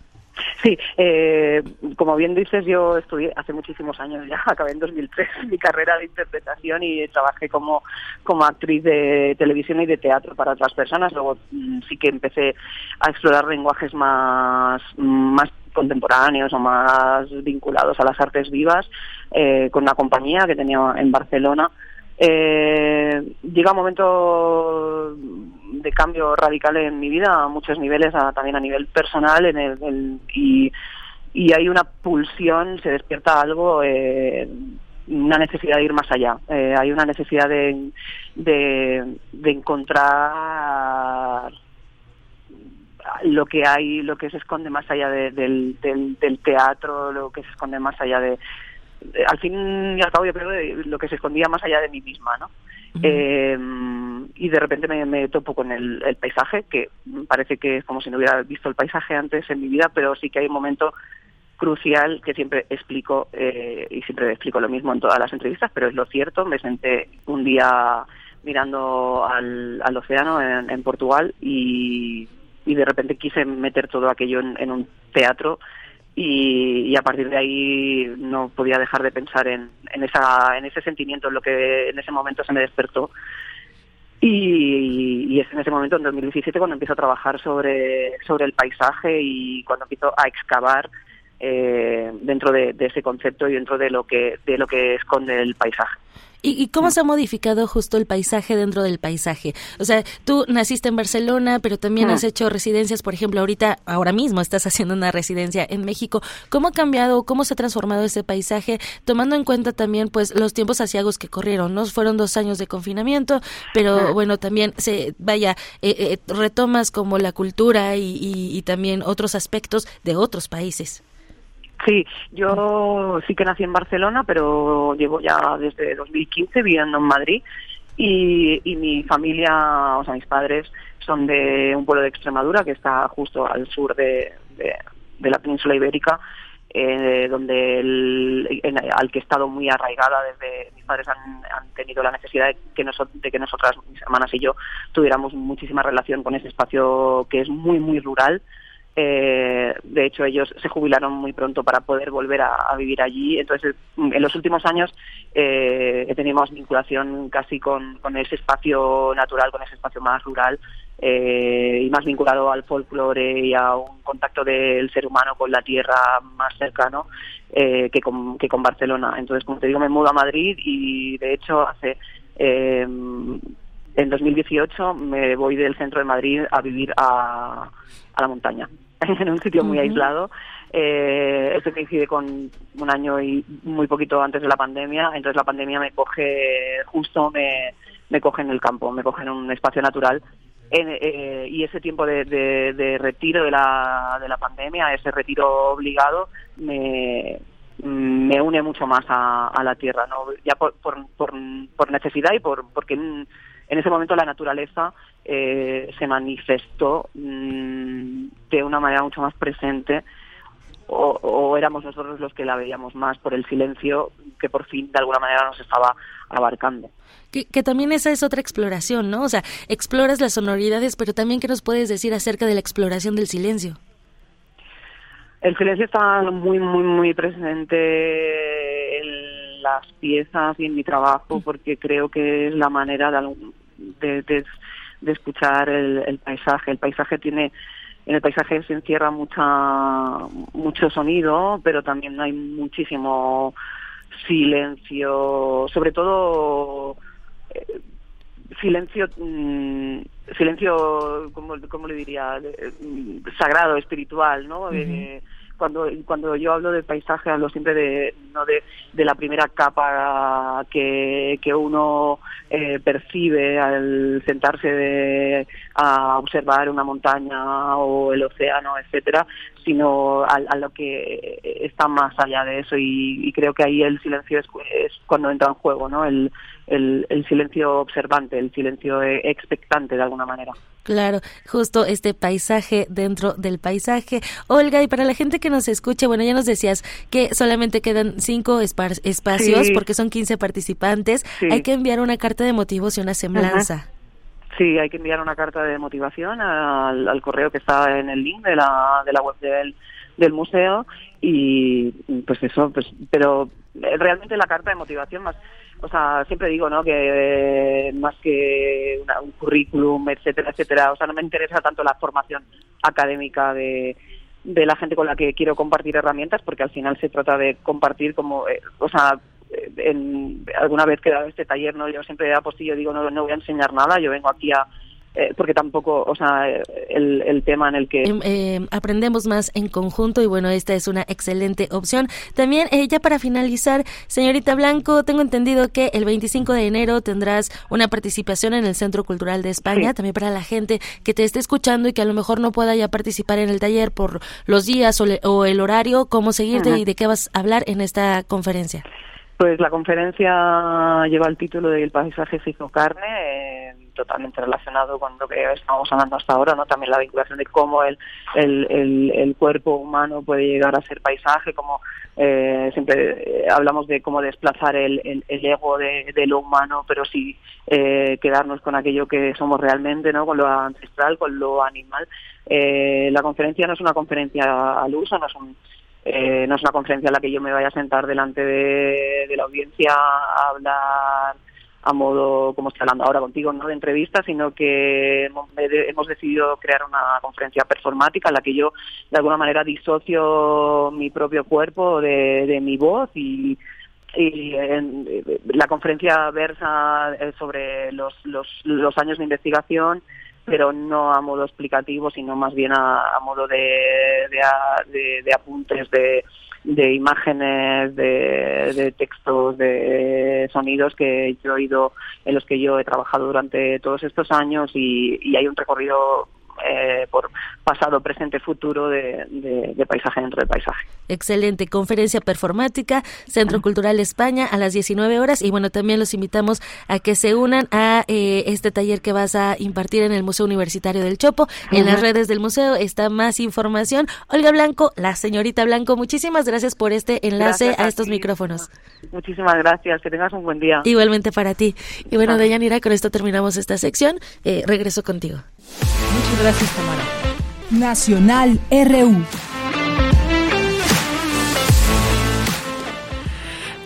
Sí, eh, como bien dices, yo estudié hace muchísimos años ya, acabé en 2003 mi carrera de interpretación y trabajé como, como actriz de televisión y de teatro para otras personas. Luego mm, sí que empecé a explorar lenguajes más, más contemporáneos o más vinculados a las artes vivas eh, con una compañía que tenía en Barcelona. Eh, llega un momento de cambio radical en mi vida a muchos niveles, también a nivel personal en el, y, hay una pulsión, se despierta algo, eh, una necesidad de ir más allá, eh, hay una necesidad de, encontrar lo que hay, lo que se esconde más allá del, del, teatro, lo que se esconde más allá de, al fin y al cabo yo creo lo que se escondía más allá de mí misma, ¿no? eh, y de repente me, topo con el, paisaje, que parece que es como si no hubiera visto el paisaje antes en mi vida, pero sí que hay un momento crucial que siempre explico, eh, y siempre explico lo mismo en todas las entrevistas, pero es lo cierto, me senté un día mirando al, al océano en, Portugal y, y, de repente quise meter todo aquello en un teatro y, a partir de ahí no podía dejar de pensar en, en, esa, en ese sentimiento, en lo que en ese momento se me despertó. Y, es en ese momento, en 2017, cuando empiezo a trabajar sobre, sobre el paisaje y cuando empiezo a excavar eh, dentro de, de, ese concepto y dentro de lo que, de lo que esconde el paisaje. ¿Y, cómo se ha modificado justo el paisaje dentro del paisaje? O sea, tú naciste en Barcelona, pero también has hecho residencias, por ejemplo, ahorita, ahora mismo estás haciendo una residencia en México. ¿Cómo ha cambiado, cómo se ha transformado ese paisaje, tomando en cuenta también, pues, los tiempos asiagos que corrieron, ¿no? Fueron dos años de confinamiento, pero bueno, también se, vaya, eh, eh, retomas como la cultura y también otros aspectos de otros países. Sí, yo sí que nací en Barcelona, pero llevo ya desde 2015 viviendo en Madrid y, mi familia, o sea, mis padres son de un pueblo de Extremadura que está justo al sur de, de, la península ibérica eh, donde al que he estado muy arraigada desde mis padres han, tenido la necesidad de que, de que nosotras, mis hermanas y yo, tuviéramos muchísima relación con ese espacio que es muy, muy rural. Eh, de hecho, ellos se jubilaron muy pronto para poder volver a, vivir allí. Entonces, en los últimos años eh, más vinculación casi con, con ese espacio natural, con ese espacio más rural eh, y más vinculado al folclore y a un contacto del ser humano con la tierra más cercano eh, que, con, que con Barcelona. Entonces, como te digo, me mudo a Madrid y de hecho hace eh, en 2018 me voy del centro de Madrid a vivir a, a la montaña, en un sitio muy aislado. Eh, esto coincide con un año y muy poquito antes de la pandemia, entonces la pandemia me coge justo, me, me coge en el campo, me coge en un espacio natural eh, y ese tiempo de, de, retiro de la, de la pandemia, ese retiro obligado, me, me une mucho más a, la tierra, ¿no? ya por, por, por, necesidad y por porque en, ese momento la naturaleza eh, se manifestó mm, de una manera mucho más presente o, éramos nosotros los que la veíamos más por el silencio que por fin de alguna manera nos estaba abarcando. Que, también esa es otra exploración, ¿no? O sea, exploras las sonoridades, pero también qué nos puedes decir acerca de la exploración del silencio. El silencio está muy, muy, muy presente en las piezas y en mi trabajo mm. porque creo que es la manera de, de, escuchar el paisaje. El paisaje tiene en el paisaje se encierra mucha mucho sonido, pero también hay muchísimo silencio, sobre todo eh, silencio mm, silencio como, como le diría mm, sagrado espiritual no cuando cuando yo hablo de paisaje hablo siempre de no de, de la primera capa que, que uno eh, percibe al sentarse de, a observar una montaña o el océano etcétera sino a, lo que está más allá de eso. Y, creo que ahí el silencio es, es, cuando entra en juego no el, el, el silencio observante el silencio expectante de alguna manera Claro, justo este paisaje dentro del paisaje. Olga, y para la gente que nos escuche, bueno, ya nos decías que solamente quedan cinco espacios porque son 15 participantes. Hay que enviar una carta de motivos y una semblanza. Sí, hay que enviar una carta de motivación al, correo que está en el link de la, de la web del, del museo y pues eso, pues pero realmente la carta de motivación más o sea, siempre digo, ¿no? Que eh, más que un currículum, etcétera, etcétera, o sea, no me interesa tanto la formación académica de, de la gente con la que quiero compartir herramientas, porque al final se trata de compartir como, eh, o sea, en, alguna vez que he dado este taller, ¿no? Yo siempre apostillo, digo, no, no voy a enseñar nada, yo vengo aquí a, eh, porque tampoco, o sea, el, el, tema en el que... Em, em, aprendemos más en conjunto y bueno, esta es una excelente opción. También, eh, ya para finalizar, señorita Blanco, tengo entendido que el 25 de enero tendrás una participación en el Centro Cultural de España, también para la gente que te esté escuchando y que a lo mejor no pueda ya participar en el taller por los días o, el horario, cómo seguirte y de qué vas a hablar en esta conferencia. Pues la conferencia lleva el título de El paisaje hizo carne, eh, totalmente relacionado con lo que estamos hablando hasta ahora, ¿no? También la vinculación de cómo el, el, el, cuerpo humano puede llegar a ser paisaje, como eh, siempre eh, hablamos de cómo desplazar el, el, ego de, lo humano, pero sí quedarnos con aquello que somos realmente, ¿no? Con lo ancestral, con lo animal. la conferencia no es una conferencia al uso, no es un eh, no es una conferencia en la que yo me vaya a sentar delante de, la audiencia a hablar a modo, como estoy hablando ahora contigo, no de entrevista, sino que hemos, decidido crear una conferencia performática en la que yo de alguna manera disocio mi propio cuerpo de, mi voz y, la conferencia versa sobre los, los, los años de investigación pero no a modo explicativo, sino más bien a, modo de, de, apuntes, de, de imágenes, de, de, textos, de sonidos que yo he oído, en los que yo he trabajado durante todos estos años y, hay un recorrido eh, por pasado, presente, futuro de, de, paisaje dentro de paisaje. Excelente. Conferencia performática, Centro Cultural España a las 19 horas. Y bueno, también los invitamos a que se unan a eh, este taller que vas a impartir en el Museo Universitario del Chopo. En las redes del museo está más información. Olga Blanco, la señorita Blanco, muchísimas gracias por este enlace a, estos micrófonos. Muchísimas gracias. Que tengas un buen día. Igualmente para ti. Y bueno, Deyanira, con esto terminamos esta sección. Eh, regreso contigo. Muchas gracias, Tamara. Nacional RU.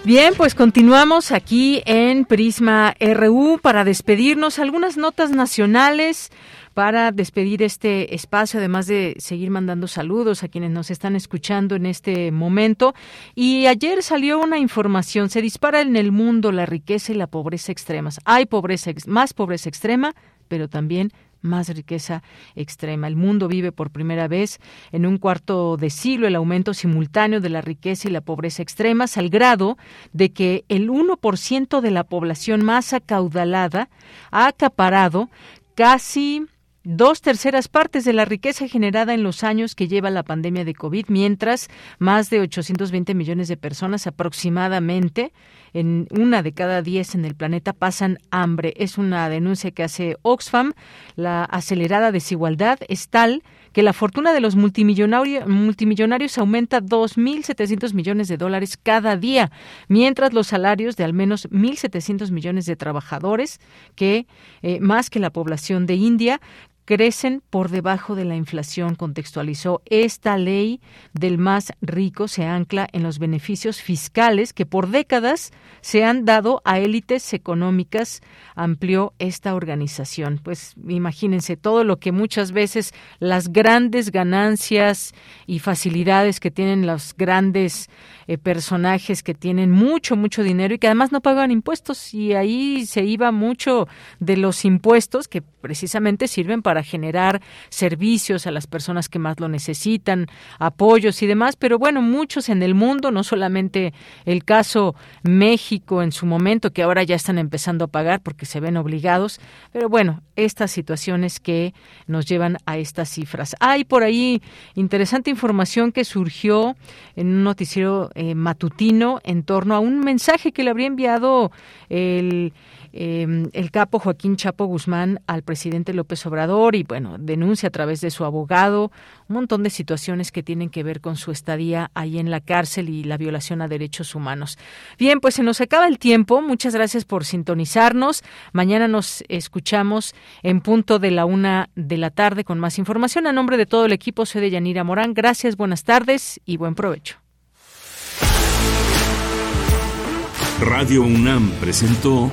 Bien, pues continuamos aquí en Prisma RU para despedirnos. Algunas notas nacionales para despedir este espacio, además de seguir mandando saludos a quienes nos están escuchando en este momento. Y ayer salió una información, se dispara en el mundo la riqueza y la pobreza extremas. Hay pobreza, más pobreza extrema, pero también más riqueza extrema. El mundo vive por primera vez en un cuarto de siglo el aumento simultáneo de la riqueza y la pobreza extremas al grado de que el 1% de la población más acaudalada ha acaparado casi dos terceras partes de la riqueza generada en los años que lleva la pandemia de COVID, mientras más de 820 millones de personas aproximadamente en una de cada diez en el planeta pasan hambre. Es una denuncia que hace Oxfam. La acelerada desigualdad es tal que la fortuna de los multimillonarios, aumenta 2.700 millones de dólares cada día, mientras los salarios de al menos 1.700 millones de trabajadores, que eh, más que la población de India, crecen por debajo de la inflación, contextualizó. Esta ley del más rico se ancla en los beneficios fiscales que por décadas se han dado a élites económicas, amplió esta organización. Pues imagínense todo lo que muchas veces las grandes ganancias y facilidades que tienen los grandes eh, personajes que tienen mucho, mucho dinero y que además no pagan impuestos y ahí se iba mucho de los impuestos que precisamente sirven para generar servicios a las personas que más lo necesitan, apoyos y demás, pero bueno, muchos en el mundo, no solamente el caso México en su momento, que ahora ya están empezando a pagar porque se ven obligados, pero bueno, estas situaciones que nos llevan a estas cifras. Hay por ahí interesante información que surgió en un noticiero eh, matutino en torno a un mensaje que le habría enviado el, em, el capo Joaquín Chapo Guzmán al presidente López Obrador y bueno, denuncia a través de su abogado un montón de situaciones que tienen que ver con su estadía ahí en la cárcel y la violación a derechos humanos. Bien, pues se nos acaba el tiempo. Muchas gracias por sintonizarnos. Mañana nos escuchamos en punto de la una de la tarde con más información. A nombre de todo el equipo, soy de Yanira Morán. Gracias, buenas tardes y buen provecho. Radio UNAM presentó